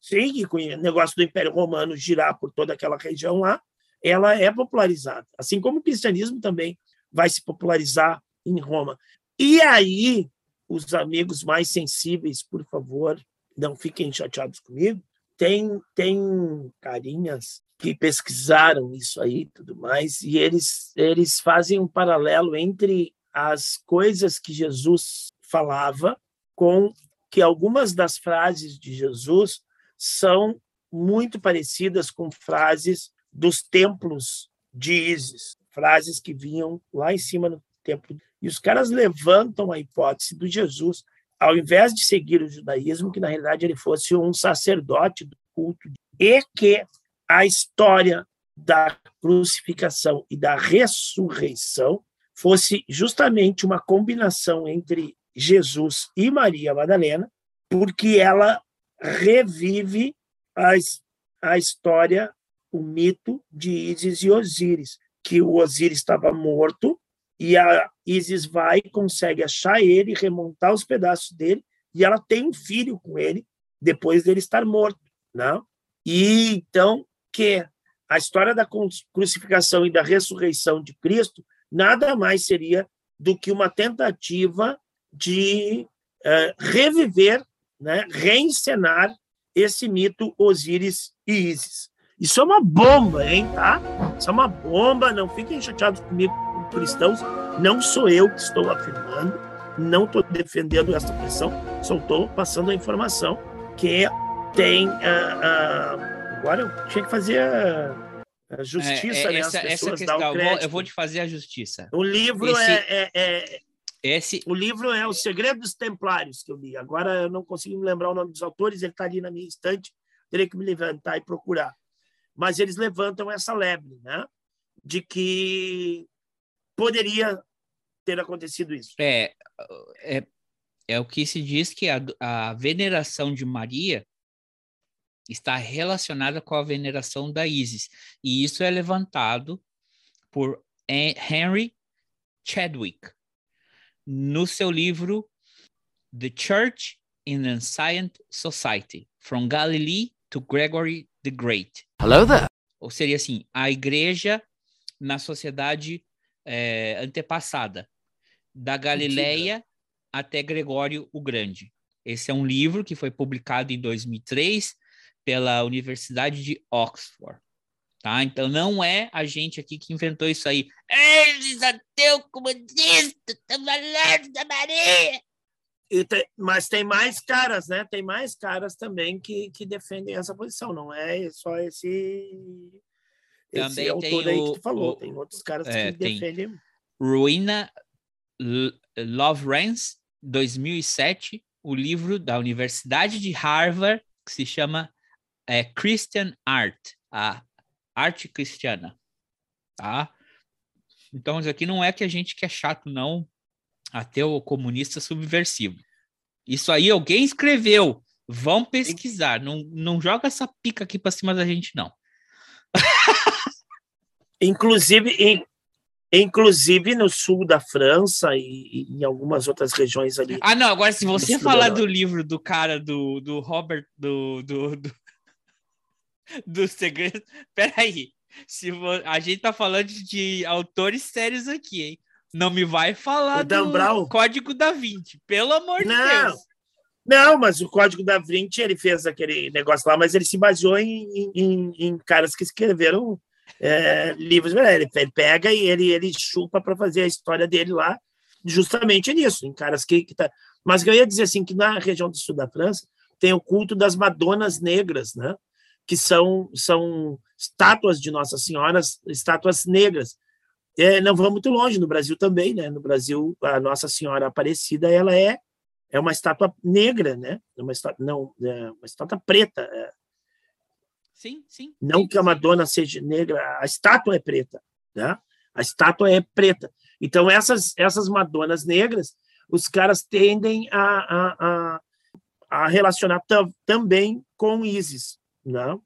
Sim, e com o negócio do Império Romano girar por toda aquela região lá, ela é popularizada. Assim como o cristianismo também vai se popularizar em Roma. E aí, os amigos mais sensíveis, por favor, não fiquem chateados comigo. Tem, tem carinhas que pesquisaram isso aí tudo mais, e eles, eles fazem um paralelo entre as coisas que Jesus falava com que algumas das frases de Jesus são muito parecidas com frases dos templos de Ísis, frases que vinham lá em cima no templo. E os caras levantam a hipótese do Jesus, ao invés de seguir o judaísmo, que na realidade ele fosse um sacerdote do culto, e que a história da crucificação e da ressurreição fosse justamente uma combinação entre Jesus e Maria Madalena, porque ela revive a, a história, o mito de Ísis e Osíris, que o Osíris estava morto e a Isis vai consegue achar ele, remontar os pedaços dele, e ela tem um filho com ele depois dele estar morto, não? E então que a história da crucificação e da ressurreição de Cristo nada mais seria do que uma tentativa de uh, reviver, né, reencenar esse mito Osíris e Isis. Isso é uma bomba, hein, tá? Isso é uma bomba, não fiquem chateados comigo cristãos, não sou eu que estou afirmando, não estou defendendo essa pressão, só estou passando a informação que tem. Uh, uh, agora eu tinha que fazer a, justiça, é, é, né? Essa, essa questão, eu vou, eu vou, te fazer a justiça. O livro Esse... é, é, é esse... O livro é O Segredo dos Templários, que eu li. Agora eu não consigo me lembrar o nome dos autores, ele está ali na minha estante, teria que me levantar e procurar. Mas eles levantam essa lebre, né? De que poderia ter acontecido isso. É, é, é o que se diz que a, a veneração de Maria está relacionada com a veneração da Isis. E isso é levantado por Henry Chadwick no seu livro The Church in an Ancient Society, From Galilee to Gregory the Great. Hello there. Ou seria assim, a igreja na sociedade é, antepassada, da Galileia até Gregório o Grande. Esse é um livro que foi publicado em 2003 pela Universidade de Oxford. Tá? Então não é a gente aqui que inventou isso aí. Eles ateu comunista, estão falando da Maria. Tem, mas tem mais caras, né? Tem mais caras também que, que defendem essa posição. Não é só esse também Esse tem aí o, que tu falou, o, tem outros caras é, que defendem. Ruina Love Rance, 2007, o livro da Universidade de Harvard, que se chama é, Christian Art, a arte cristiana, tá? Então, isso aqui não é que a gente que é chato, não, ateu comunista subversivo. Isso aí alguém escreveu. Vão pesquisar. Não, não joga essa pica aqui para cima da gente, não. Inclusive, em, inclusive no sul da França e, e em algumas outras regiões ali. Ah, não. Agora, se você falar do livro do cara do, do Robert, do, do, do, do segredo. Peraí. Se vo- a gente tá falando de autores sérios aqui, hein? Não me vai falar O do Brown? Código da Vinci, pelo amor de Não. Deus. Não, mas o Código da Vinci ele fez aquele negócio lá, mas ele se baseou em, em- em, em caras que escreveram é, livros. Ele, ele pega e ele, ele chupa para fazer a história dele lá, justamente nisso, em caras que, que tá. Mas eu ia dizer assim que na região do sul da França tem o culto das Madonas Negras, né? Que são são estátuas de Nossa Senhoras, estátuas negras. É, não vamos muito longe no Brasil também, né? No Brasil a Nossa Senhora Aparecida ela é é uma estátua negra, né? É Uma estátua, não, é uma estátua preta. é. Sim, sim. Não sim, que a sim. Madonna seja negra, a estátua é preta, né? A estátua é preta. Então essas essas Madonas negras, os caras tendem a, a, a, a relacionar tam- também com Isis, né?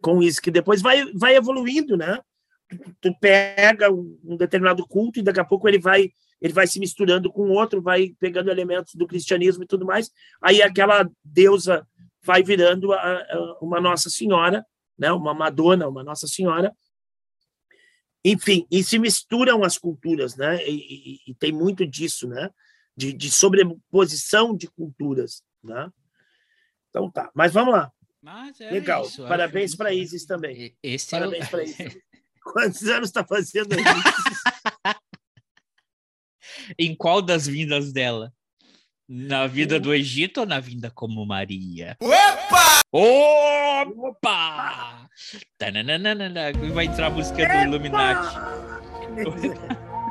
Com Isis que depois vai vai evoluindo, né? Tu- pega um determinado culto e daqui a pouco ele vai ele vai se misturando com outro, vai pegando elementos do cristianismo e tudo mais. Aí aquela deusa vai virando a- a- uma Nossa Senhora, né? Uma Madonna, uma Nossa Senhora. Enfim, e se misturam as culturas, né? E, e- e tem muito disso, né? De, de sobreposição de culturas, né? Então tá, mas vamos lá. Mas é Legal. isso, Parabéns para Isis também. Esse Parabéns é para o... Isis. Quantos anos está fazendo isso? Em qual das vindas dela? Na vida do Egito ou na vinda como Maria? Opa! Opa! Tananana, Vai entrar a música do Illuminati.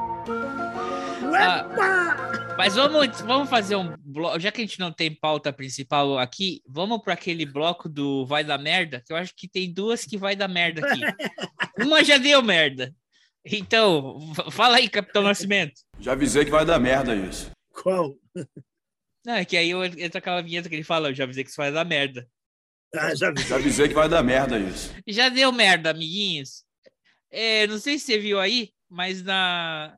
Ah, mas vamos, vamos fazer um bloco. Já que a gente não tem pauta principal aqui, vamos para aquele bloco do Vai dar merda, que eu acho que tem duas que vai dar merda aqui. Uma já deu merda. Então, fala aí, Capitão Nascimento. Já avisei que vai dar merda isso. Qual? Não, é que aí eu- entra aquela vinheta que ele fala, eu já avisei que isso vai dar merda. Ah, já. Já avisei que vai dar merda isso. Já deu merda, amiguinhos. É, não sei se você viu aí, mas na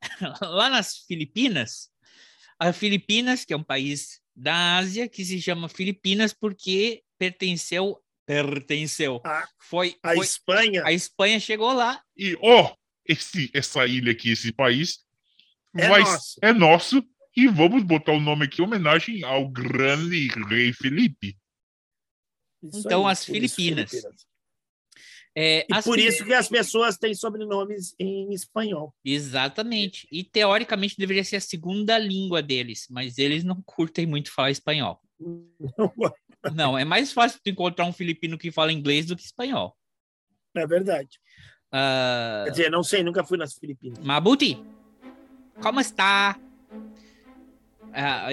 lá nas Filipinas, a Filipinas, que é um país da Ásia, que se chama Filipinas porque pertenceu pertenceu. A- Foi, A foi- Espanha a Espanha chegou lá. E, ó, esse, essa ilha aqui, esse país, É vai, nosso. é nosso. E vamos botar o nome aqui em homenagem ao grande rei Felipe. Isso Então, aí, as Filipinas. Filipinas. É, E por isso que as pessoas têm sobrenomes em espanhol. Exatamente. E teoricamente deveria ser a segunda língua deles, mas eles não curtem muito falar espanhol. Não, é mais fácil tu encontrar um filipino que fala inglês do que espanhol. É verdade. Ah, Quer dizer, não sei, nunca fui nas Filipinas. Mabuti, como está? Ah,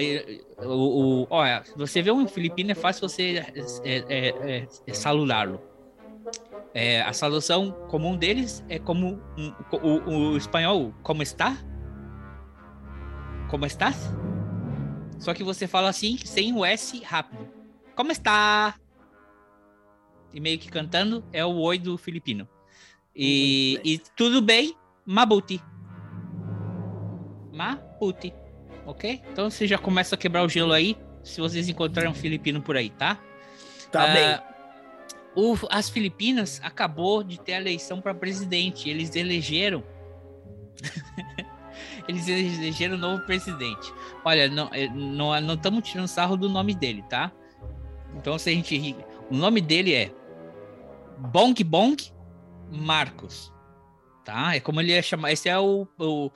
o, o, olha, você vê um filipino é fácil você é, é, é, é saludá-lo. É, a saudação comum deles é como um- o, o espanhol, como está? Como estás? Só que você fala assim, sem o S rápido. Como está? E meio que cantando é o oi do filipino. E, bem. e tudo bem, Mabuti. Mabuti. Ok? Então você já começa a quebrar o gelo aí, se vocês encontrarem um filipino por aí, tá? Tá Ah, bem. O- as Filipinas acabou de ter a eleição para presidente. Eles elegeram. eles elegeram um novo presidente. Olha, não eh, não não estamos tirando sarro do nome dele, tá? Então se a gente o nome dele é Bonk Bonk Marcos, tá? É como ele é chamado. Esse é o, o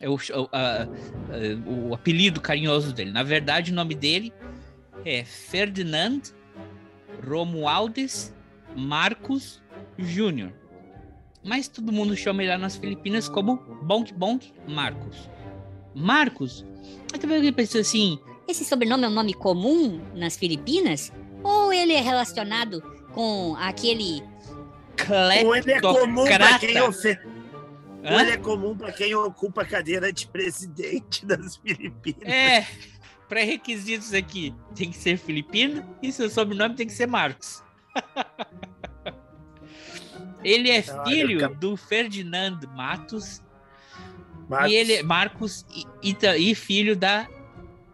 é o, o, o apelido carinhoso dele. Na verdade, o nome dele é Ferdinand Romualdes Marcos Júnior. Mas todo mundo chama ele lá nas Filipinas como Bonk Bonk Marcos. Marcos. Aí também alguém pensou assim, Esse sobrenome é um nome comum nas Filipinas? Ou ele é relacionado com aquele. Ou ele é comum para quem, cleptocrata. ofe... Ou Hã? ele é comum para quem ocupa a cadeira de presidente das Filipinas. É, pré-requisitos aqui. Tem que ser filipino e seu sobrenome tem que ser Marcos. ele é filho cap- do Ferdinand Matos Marcos. e ele é Marcos e, e e filho da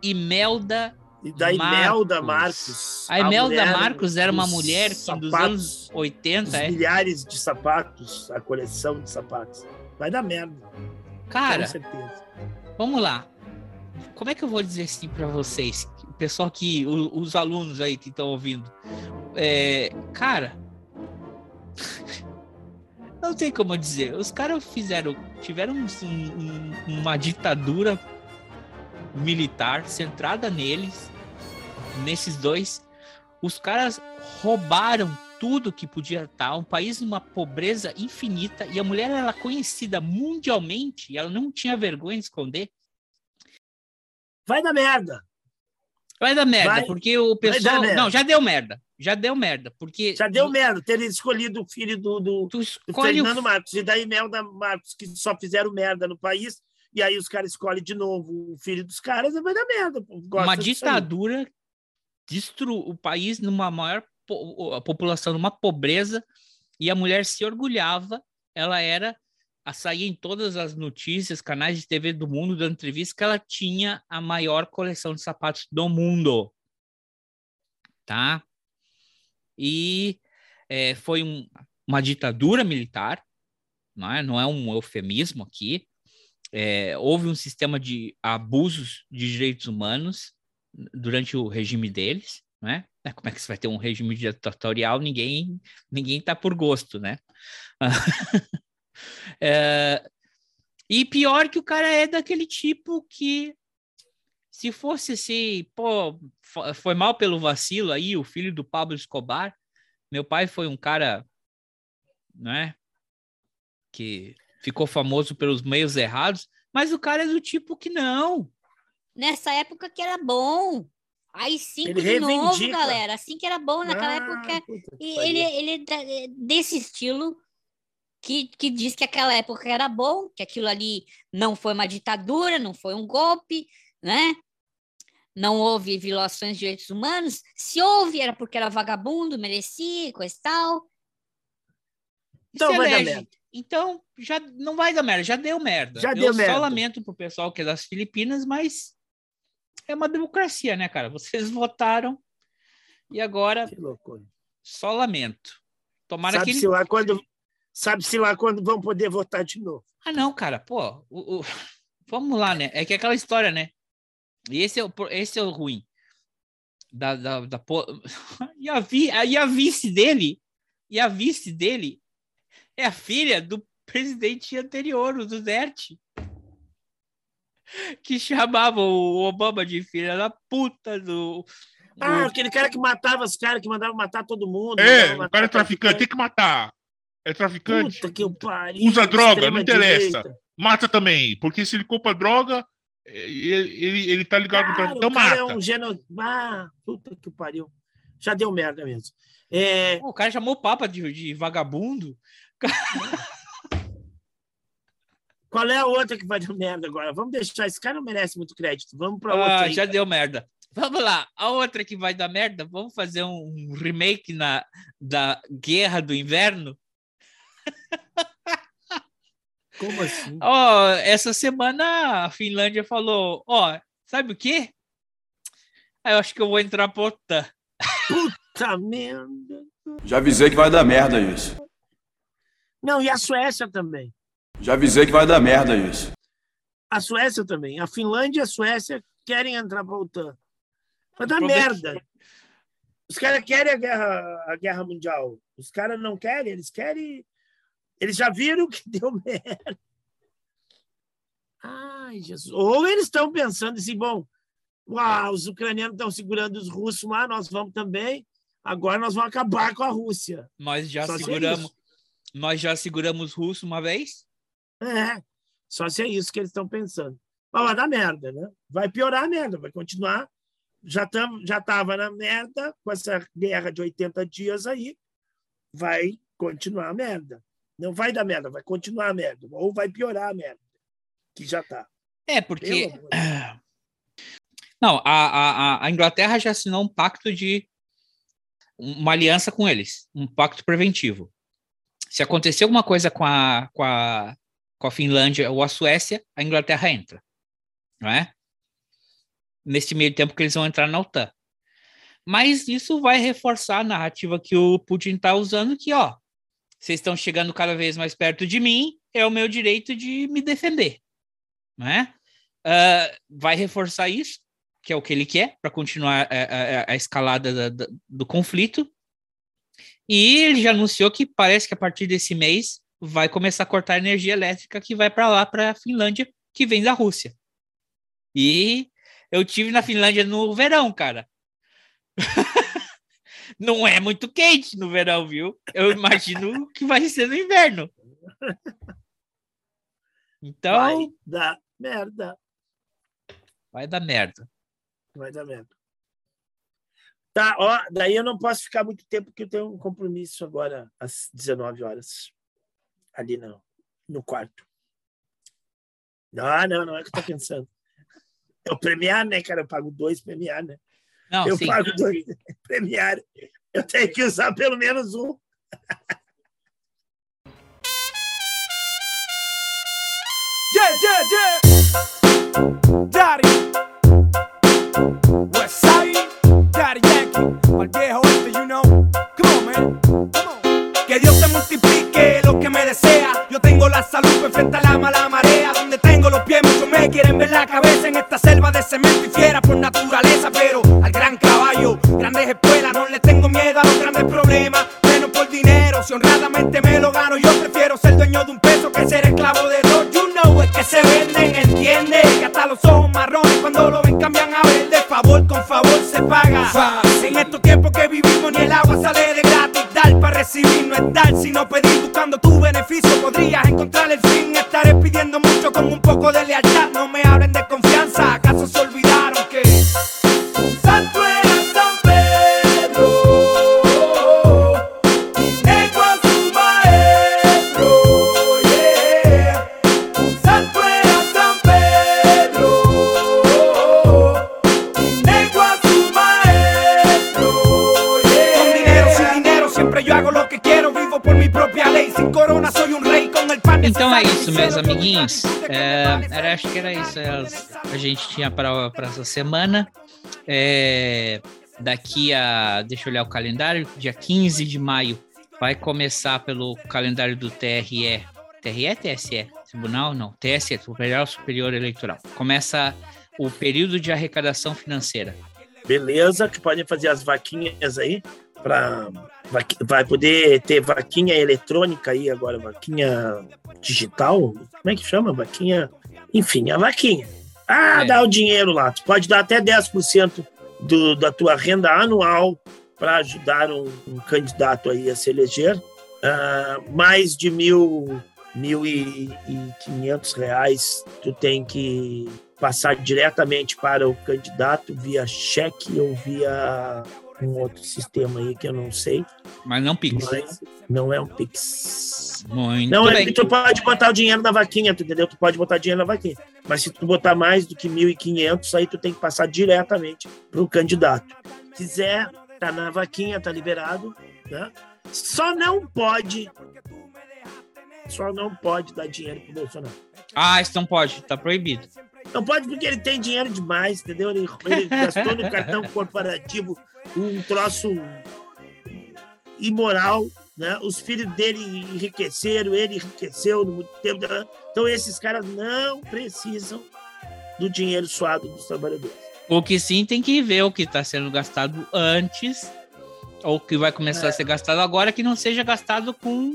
Imelda E da Imelda Marcos. A Imelda mulher Marcos era uma dos mulher que dos sapatos, anos Os 80, é. milhares de sapatos, a coleção de sapatos. Vai dar merda. Cara, vamos lá. Como é que eu vou dizer assim pra vocês? Pessoal que. os alunos aí que estão ouvindo. É, cara. Não tem como dizer. Os caras fizeram. Tiveram um- um- uma ditadura militar centrada neles. Nesses dois. Os caras roubaram tudo que podia estar. Um país numa pobreza infinita. E a mulher era conhecida mundialmente. Ela não tinha vergonha de esconder. Vai dar merda. Vai dar merda, Vai- porque o pessoal. merda. Não, já deu merda. Já deu merda. Porque. Já deu merda ter escolhido o filho do, do, do escolhe o Fernando Marcos e da Imelda Marcos, que só fizeram merda no país. E aí os caras escolhem de novo o filho dos caras vai dar merda. uma ditadura destru o país numa maior po- a população numa pobreza e a mulher se orgulhava ela era a sair em todas as notícias canais de TV do mundo dando entrevista que ela tinha a maior coleção de sapatos do mundo tá e é, foi um- uma ditadura militar não é não é um eufemismo aqui É, houve um sistema de abusos de direitos humanos durante o regime deles, né? Como é que você vai ter um regime ditatorial? Ninguém, ninguém tá por gosto, né? É, e pior que o cara é daquele tipo que se fosse assim, pô, fo- foi mal pelo vacilo aí, o filho do Pablo Escobar. Meu pai foi um cara, né? Que ficou famoso pelos meios errados, mas o cara é do tipo que não. Nessa época que era bom. Aí cinco Ele de novo, galera. Assim que era bom naquela Ah, época. puta E ele, ele é desse estilo que, que diz que aquela época era bom, que aquilo ali não foi uma ditadura, não foi um golpe, né? Não houve violações de direitos humanos. Se houve, era porque era vagabundo, merecia, coisa e tal. Então se vai dar merda. Então, já não vai dar merda, já deu merda. Já Eu deu só merda. lamento pro pessoal que é das Filipinas, mas é uma democracia, né, cara? Vocês votaram e agora Que loucura. só lamento. Tomara que Sabe-se ele... lá quando. Sabe-se lá quando vão poder votar de novo. Ah, não, cara, pô, o- o- vamos lá, né? É que é aquela história, né? E esse é o, esse é o ruim. Da, da, da po- e, a vi, e a vice dele, e a vice dele é a filha do presidente anterior, o Duterte. Que chamava o Obama de filha da puta do. Ah, aquele cara que matava os caras, que mandava matar todo mundo. É, o cara é traficante, tem que matar. É traficante. Puta que eu pariu. Usa droga, não interessa. extrema-direita. Mata também. Porque se ele compra droga, eh, ele, ele, ele tá ligado com o Cara, tráfico. Então o cara mata. é um geno... Ah, puta que pariu. Já deu merda mesmo. É, o cara chamou o Papa de, de vagabundo. qual é a outra que vai dar merda agora? Vamos deixar. Esse cara não merece muito crédito. Vamos pra Ah, outra. aí. já deu merda. Vamos lá, a outra que vai dar merda, vamos fazer um remake na, da Guerra do Inverno. Como assim? Ó, essa semana a Finlândia falou, ó, sabe o quê? Eu acho que eu vou entrar pra OTAN. Puta merda. Já avisei que vai dar merda isso. Não, e a Suécia também. Já avisei que vai dar merda isso. A Suécia também. A Finlândia e a Suécia querem entrar pra OTAN. Vai dar merda. Os caras querem a guerra, a guerra mundial. Os caras não querem, eles querem. Eles já viram que deu merda. Ai, Jesus. Ou eles estão pensando assim, bom, uau, os ucranianos estão segurando os russos lá, nós vamos também. Agora nós vamos acabar com a Rússia. Nós já Só se é seguramos, nós já seguramos russo uma vez. É, só se é isso que eles estão pensando. mas vai dar merda, né? Vai piorar a merda, vai continuar. Já estava já tava na merda com essa guerra de 80 dias aí, vai continuar a merda. Não vai dar merda, vai continuar a merda. Ou vai piorar a merda, que já tá. É, porque. Não, a, a, a Inglaterra já assinou um pacto de. Uma aliança com eles, um pacto preventivo. Se acontecer alguma coisa com a, com a, com a Finlândia ou a Suécia, a Inglaterra entra. Não é? Nesse meio tempo que eles vão entrar na OTAN. Mas isso vai reforçar a narrativa que o Putin está usando, que, ó, vocês estão chegando cada vez mais perto de mim, é o meu direito de me defender. Não é? Uh, vai reforçar isso, que é o que ele quer, para continuar a, a, a escalada da, da, do conflito. E ele já anunciou que parece que a partir desse mês vai começar a cortar energia elétrica que vai para lá, para a Finlândia, que vem da Rússia. E eu tive na Finlândia no verão, cara. Não é muito quente no verão, viu? Eu imagino que vai ser no inverno. Então. Vai dar merda. Vai dar merda. Vai dar merda. Tá, ó, daí eu não posso ficar muito tempo porque eu tenho um compromisso agora às 19 horas. Ali no, no quarto. Não, não, não é o que eu tô pensando. É o premiar, né, cara? Eu pago dois premiar, né? Não, eu sim. pago dois premiar. Eu tenho que usar pelo menos um. Yeah, yeah, yeah. Daddy. West Side. Daddy Yankee. Al viejo este, you know. Come on, man. Come on. Que Dios te multiplique lo que me desea. Yo tengo la salud para enfrentar la mala marea. Me quieren ver la cabeza en esta selva de cemento y fiera por naturaleza. Pero al gran caballo, grandes espuelas, no le tengo miedo a los grandes problemas. Menos por dinero, si honradamente me lo gano, yo prefiero ser dueño de un peso que ser esclavo de dos. You know, es que se venden, entiende. Que hasta los ojos marrones cuando lo ven cambian a verde. Favor con favor se paga. En estos tiempos que vivimos, ni el agua sale de gratis. Dar para recibir no es dar, sino pedir buscando tu beneficio. Podrías encontrar el fin, un poco de lealtad. No me hablen de confianza, ¿acaso se olvidaron acho que era isso. é, a gente tinha para essa semana. É, daqui a. Deixa eu olhar o calendário. Dia 15 de maio vai começar pelo calendário do TRE. TRE TSE? Tribunal? Não. TSE, Tribunal Superior Eleitoral. Começa o período de arrecadação financeira. Beleza, que podem fazer as vaquinhas aí. Vaqui- vai poder ter vaquinha eletrônica aí agora, vaquinha digital. Como é que chama? Vaquinha. Enfim, a vaquinha. Ah, É. dá o dinheiro lá. Tu pode dar até 10% do, da tua renda anual para ajudar um, um candidato aí a se eleger. Ah, mais de mil, mil e, e quinhentos reais tu tem que passar diretamente para o candidato via cheque ou via um outro sistema aí que eu não sei. Mas não Pix. Mas não é um Pix. Muito Não, é bem. que tu pode botar o dinheiro na vaquinha, tu entendeu? Tu pode botar dinheiro na vaquinha. Mas se tu botar mais do que 1.500, aí tu tem que passar diretamente para o candidato. Quiser, tá na vaquinha, tá liberado. Né? Só não pode. Só não pode dar dinheiro pro Bolsonaro. Ah, isso não pode, tá proibido. Não pode porque ele tem dinheiro demais, entendeu? Ele, ele gastou no cartão corporativo um troço imoral, né? Os filhos dele enriqueceram, ele enriqueceu no muito tempo. né? Então esses caras não precisam do dinheiro suado dos trabalhadores. O que sim tem que ver o que está sendo gastado antes, ou que vai começar É. a ser gastado agora, que não seja gastado com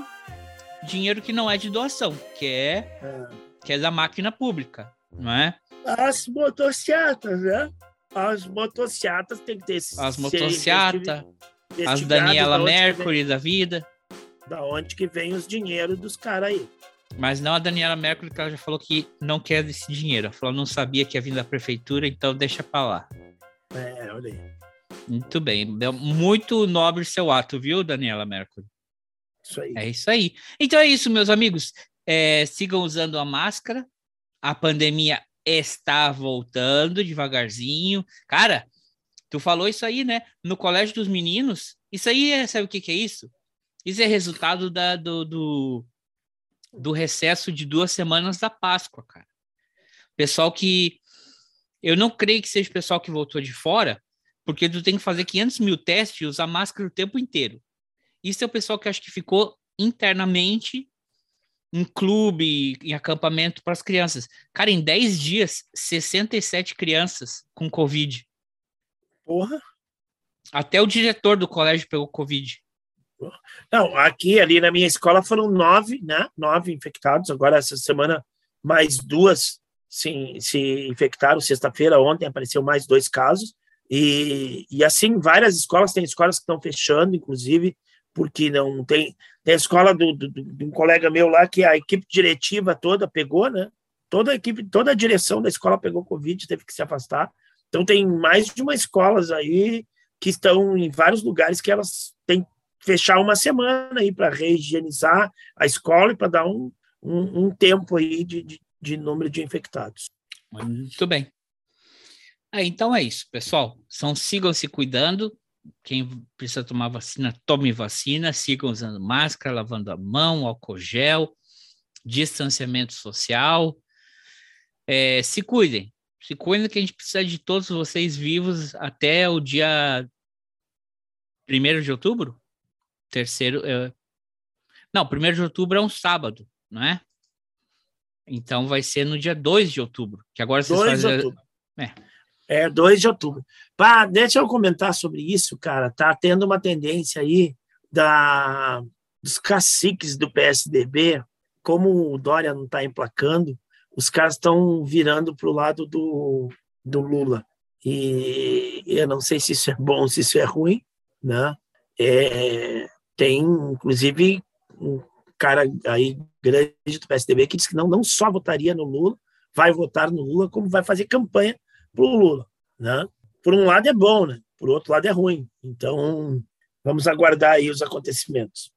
dinheiro que não é de doação, que é, que é da máquina pública, não é? As motocicletas, né? As motocicletas tem que ter esse As motocicletas, as Daniela da Mercury da vida. Da onde que vem os dinheiros dos caras aí. Mas não a Daniela Mercury, que ela já falou que não quer esse dinheiro. Ela falou não sabia que ia vir da prefeitura, então deixa pra lá. É, olha aí. Muito bem. Muito nobre seu ato, viu, Daniela Mercury? Isso aí. É isso aí. Então é isso, meus amigos. É, sigam usando a máscara. A pandemia está voltando devagarzinho. Cara, tu falou isso aí, né? No colégio dos meninos. Isso aí, é, sabe o que, que é isso? Isso é resultado da, do, do, do recesso de duas semanas da Páscoa, cara. Pessoal que. Eu não creio que seja pessoal que voltou de fora, porque tu tem que fazer 500 mil testes e usar máscara o tempo inteiro. Isso é o pessoal que acho que ficou internamente em clube, em acampamento para as crianças. Cara, em 10 dias, 67 crianças com Covid. Porra. Até o diretor do colégio pegou Covid. Não, aqui ali na minha escola foram nove, né? Nove infectados. Agora, essa semana, mais duas se, se infectaram. Sexta-feira, ontem, apareceu mais dois casos. E, e assim, várias escolas, tem escolas que estão fechando, inclusive, porque não tem. Tem a escola do, do, de um colega meu lá que a equipe diretiva toda pegou, né? Toda a equipe, toda a direção da escola pegou Covid, teve que se afastar. Então, tem mais de uma escolas aí que estão em vários lugares que elas têm fechar uma semana aí para rehigienizar a escola e para dar um, um, um, tempo aí de, de, de, número de infectados. Muito bem. É, então é isso, pessoal. São sigam se cuidando. Quem precisa tomar vacina, tome vacina. Sigam usando máscara, lavando a mão, álcool gel, distanciamento social. É, se cuidem. Se cuidem que a gente precisa de todos vocês vivos até o dia 1 de outubro? terceiro. É... Não, primeiro de outubro é um sábado, não é? Então vai ser no dia 2 de outubro, que agora vocês 2 fazem. De outubro. É. é, 2 de outubro. Pá, deixa eu comentar sobre isso, cara. Tá tendo uma tendência aí da, dos caciques do PSDB, como o Dória não está emplacando, os caras estão virando para o lado do, do Lula. E eu não sei se isso é bom, se isso é ruim, né? É, tem, inclusive, um cara aí grande do PSDB que disse que não, não só votaria no Lula, vai votar no Lula, como vai fazer campanha para o Lula. Né? Por um lado é bom, né? por outro lado é ruim. Então, vamos aguardar aí os acontecimentos.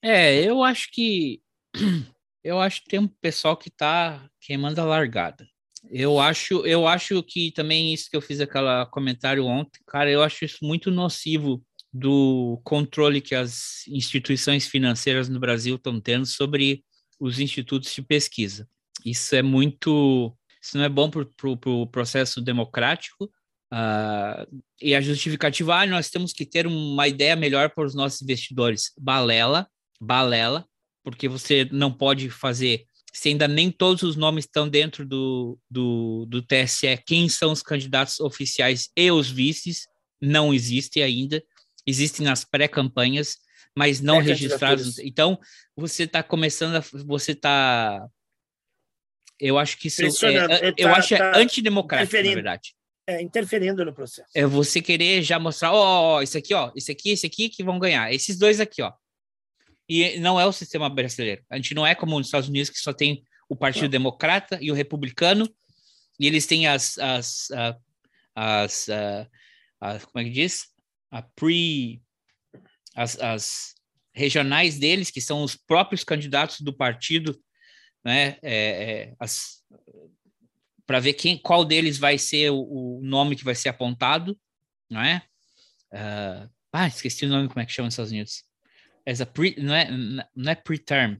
É, eu acho que eu acho que tem um pessoal que está queimando a largada. Eu acho, eu acho que também isso que eu fiz aquele comentário ontem, cara, eu acho isso muito nocivo do controle que as instituições financeiras no Brasil estão tendo sobre os institutos de pesquisa. Isso é muito. Isso não é bom para o pro, pro processo democrático. Uh, e a justificativa, ah, nós temos que ter uma ideia melhor para os nossos investidores. Balela, balela, porque você não pode fazer, se ainda nem todos os nomes estão dentro do, do, do TSE, quem são os candidatos oficiais e os vices, não existe ainda existem nas pré-campanhas, mas não é registrados. Então, você está começando a. Você está. Eu acho que isso é, eu tá, acho tá antidemocrático, na verdade. É, interferindo no processo. É você querer já mostrar, ó, oh, isso aqui, ó, esse aqui, esse aqui que vão ganhar, esses dois aqui, ó. E não é o sistema brasileiro. A gente não é como nos Estados Unidos, que só tem o Partido não. Democrata e o Republicano, e eles têm as, as, as, as, as como é que diz? a pre as, as, regionais deles, que são os próprios candidatos do partido, né, é, é, para ver quem, qual deles vai ser o, o, nome que vai ser apontado, não é? Uh, ah, esqueci o nome, como é que chama nos Estados Unidos. As a pre, não é, não é pre-term.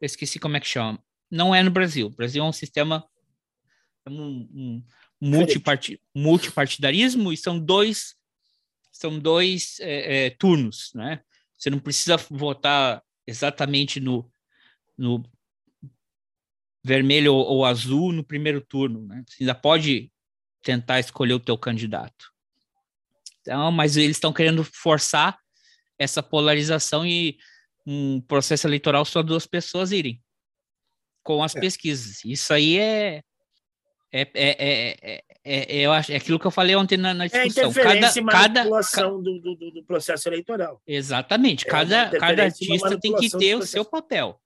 Eu esqueci como é que chama. Não é no Brasil. O Brasil é um sistema um, um multiparti, multipartidarismo e são dois são dois é, é, turnos, né? Você não precisa votar exatamente no, no vermelho ou, ou, azul no primeiro turno, né? Você ainda pode tentar escolher o teu candidato. Então, mas eles estão querendo forçar essa polarização e um processo eleitoral só duas pessoas irem com as é. pesquisas. Isso aí é é, é, é, é, eu acho, é aquilo que eu falei ontem na, na discussão. É interferência cada, e manipulação cada, do, do, do, processo eleitoral. Exatamente. Cada, cada artista tem que ter o seu papel.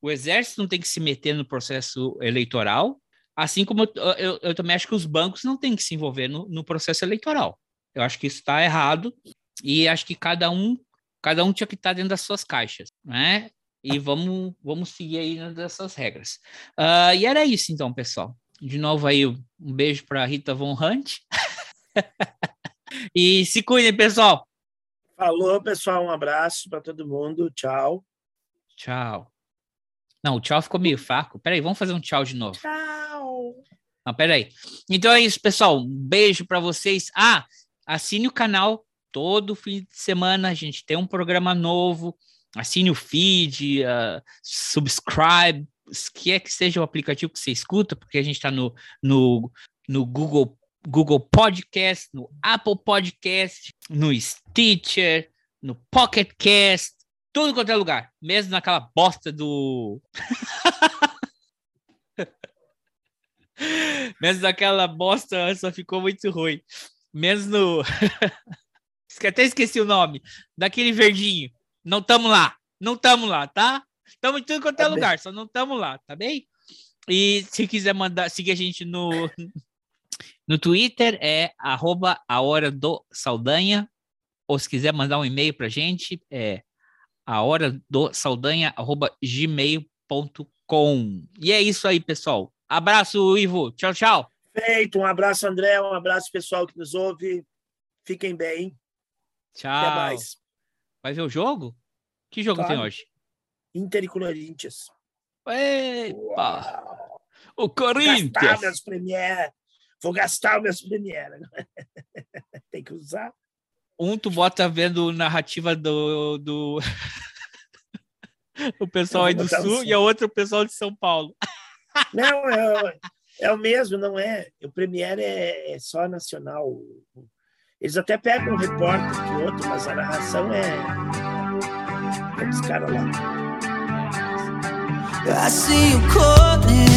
O exército não tem que se meter no processo eleitoral, assim como eu, eu, eu também acho que os bancos não têm que se envolver no, no processo eleitoral. Eu acho que isso está errado e acho que cada um cada um tinha que estar dentro das suas caixas, né? E vamos, vamos seguir aí dessas regras. Uh, e era isso então, pessoal. De novo aí, um beijo para Rita Von Hunt. e se cuidem, pessoal. Falou, pessoal. Um abraço para todo mundo. Tchau. Tchau. Não, o tchau ficou meio fraco. Peraí, vamos fazer um tchau de novo. Tchau. Não, peraí. Então é isso, pessoal. Um beijo para vocês. Ah, assine o canal todo fim de semana. A gente tem um programa novo. Assine o feed, uh, subscribe, que é que seja o aplicativo que você escuta, porque a gente está no, no, no Google, Google Podcast, no Apple Podcast, no Stitcher, no Pocket Cast, tudo quanto é lugar, mesmo naquela bosta do. mesmo naquela bosta só ficou muito ruim. Mesmo no. Até esqueci o nome. Daquele verdinho. Não tamo lá. Não tamo lá, tá? Estamos em tudo quanto é tá lugar, só não estamos lá, tá bem? E se quiser mandar, seguir a gente no, no Twitter, é arroba a hora do Saldanha. Ou se quiser mandar um e-mail pra gente, é a hora do Saldanha, arroba gmail.com. E é isso aí, pessoal. Abraço, Ivo. Tchau, tchau. Feito. Um abraço, André. Um abraço, pessoal que nos ouve. Fiquem bem. Tchau. Até mais. Vai ver o jogo? Que jogo claro. tem hoje? Inter e Corinthians. Epa! O Corinthians! Vou gastar meus Premiere. Vou gastar meus Premiere. tem que usar. Um tu bota vendo narrativa do, do... o pessoal aí do Sul e a outra o pessoal de São Paulo. Não, é, é o mesmo, não é? O Premiere é, é só nacional. Eles até pegam um repórter que outro, mas a narração é, é dos caras lá. I see you calling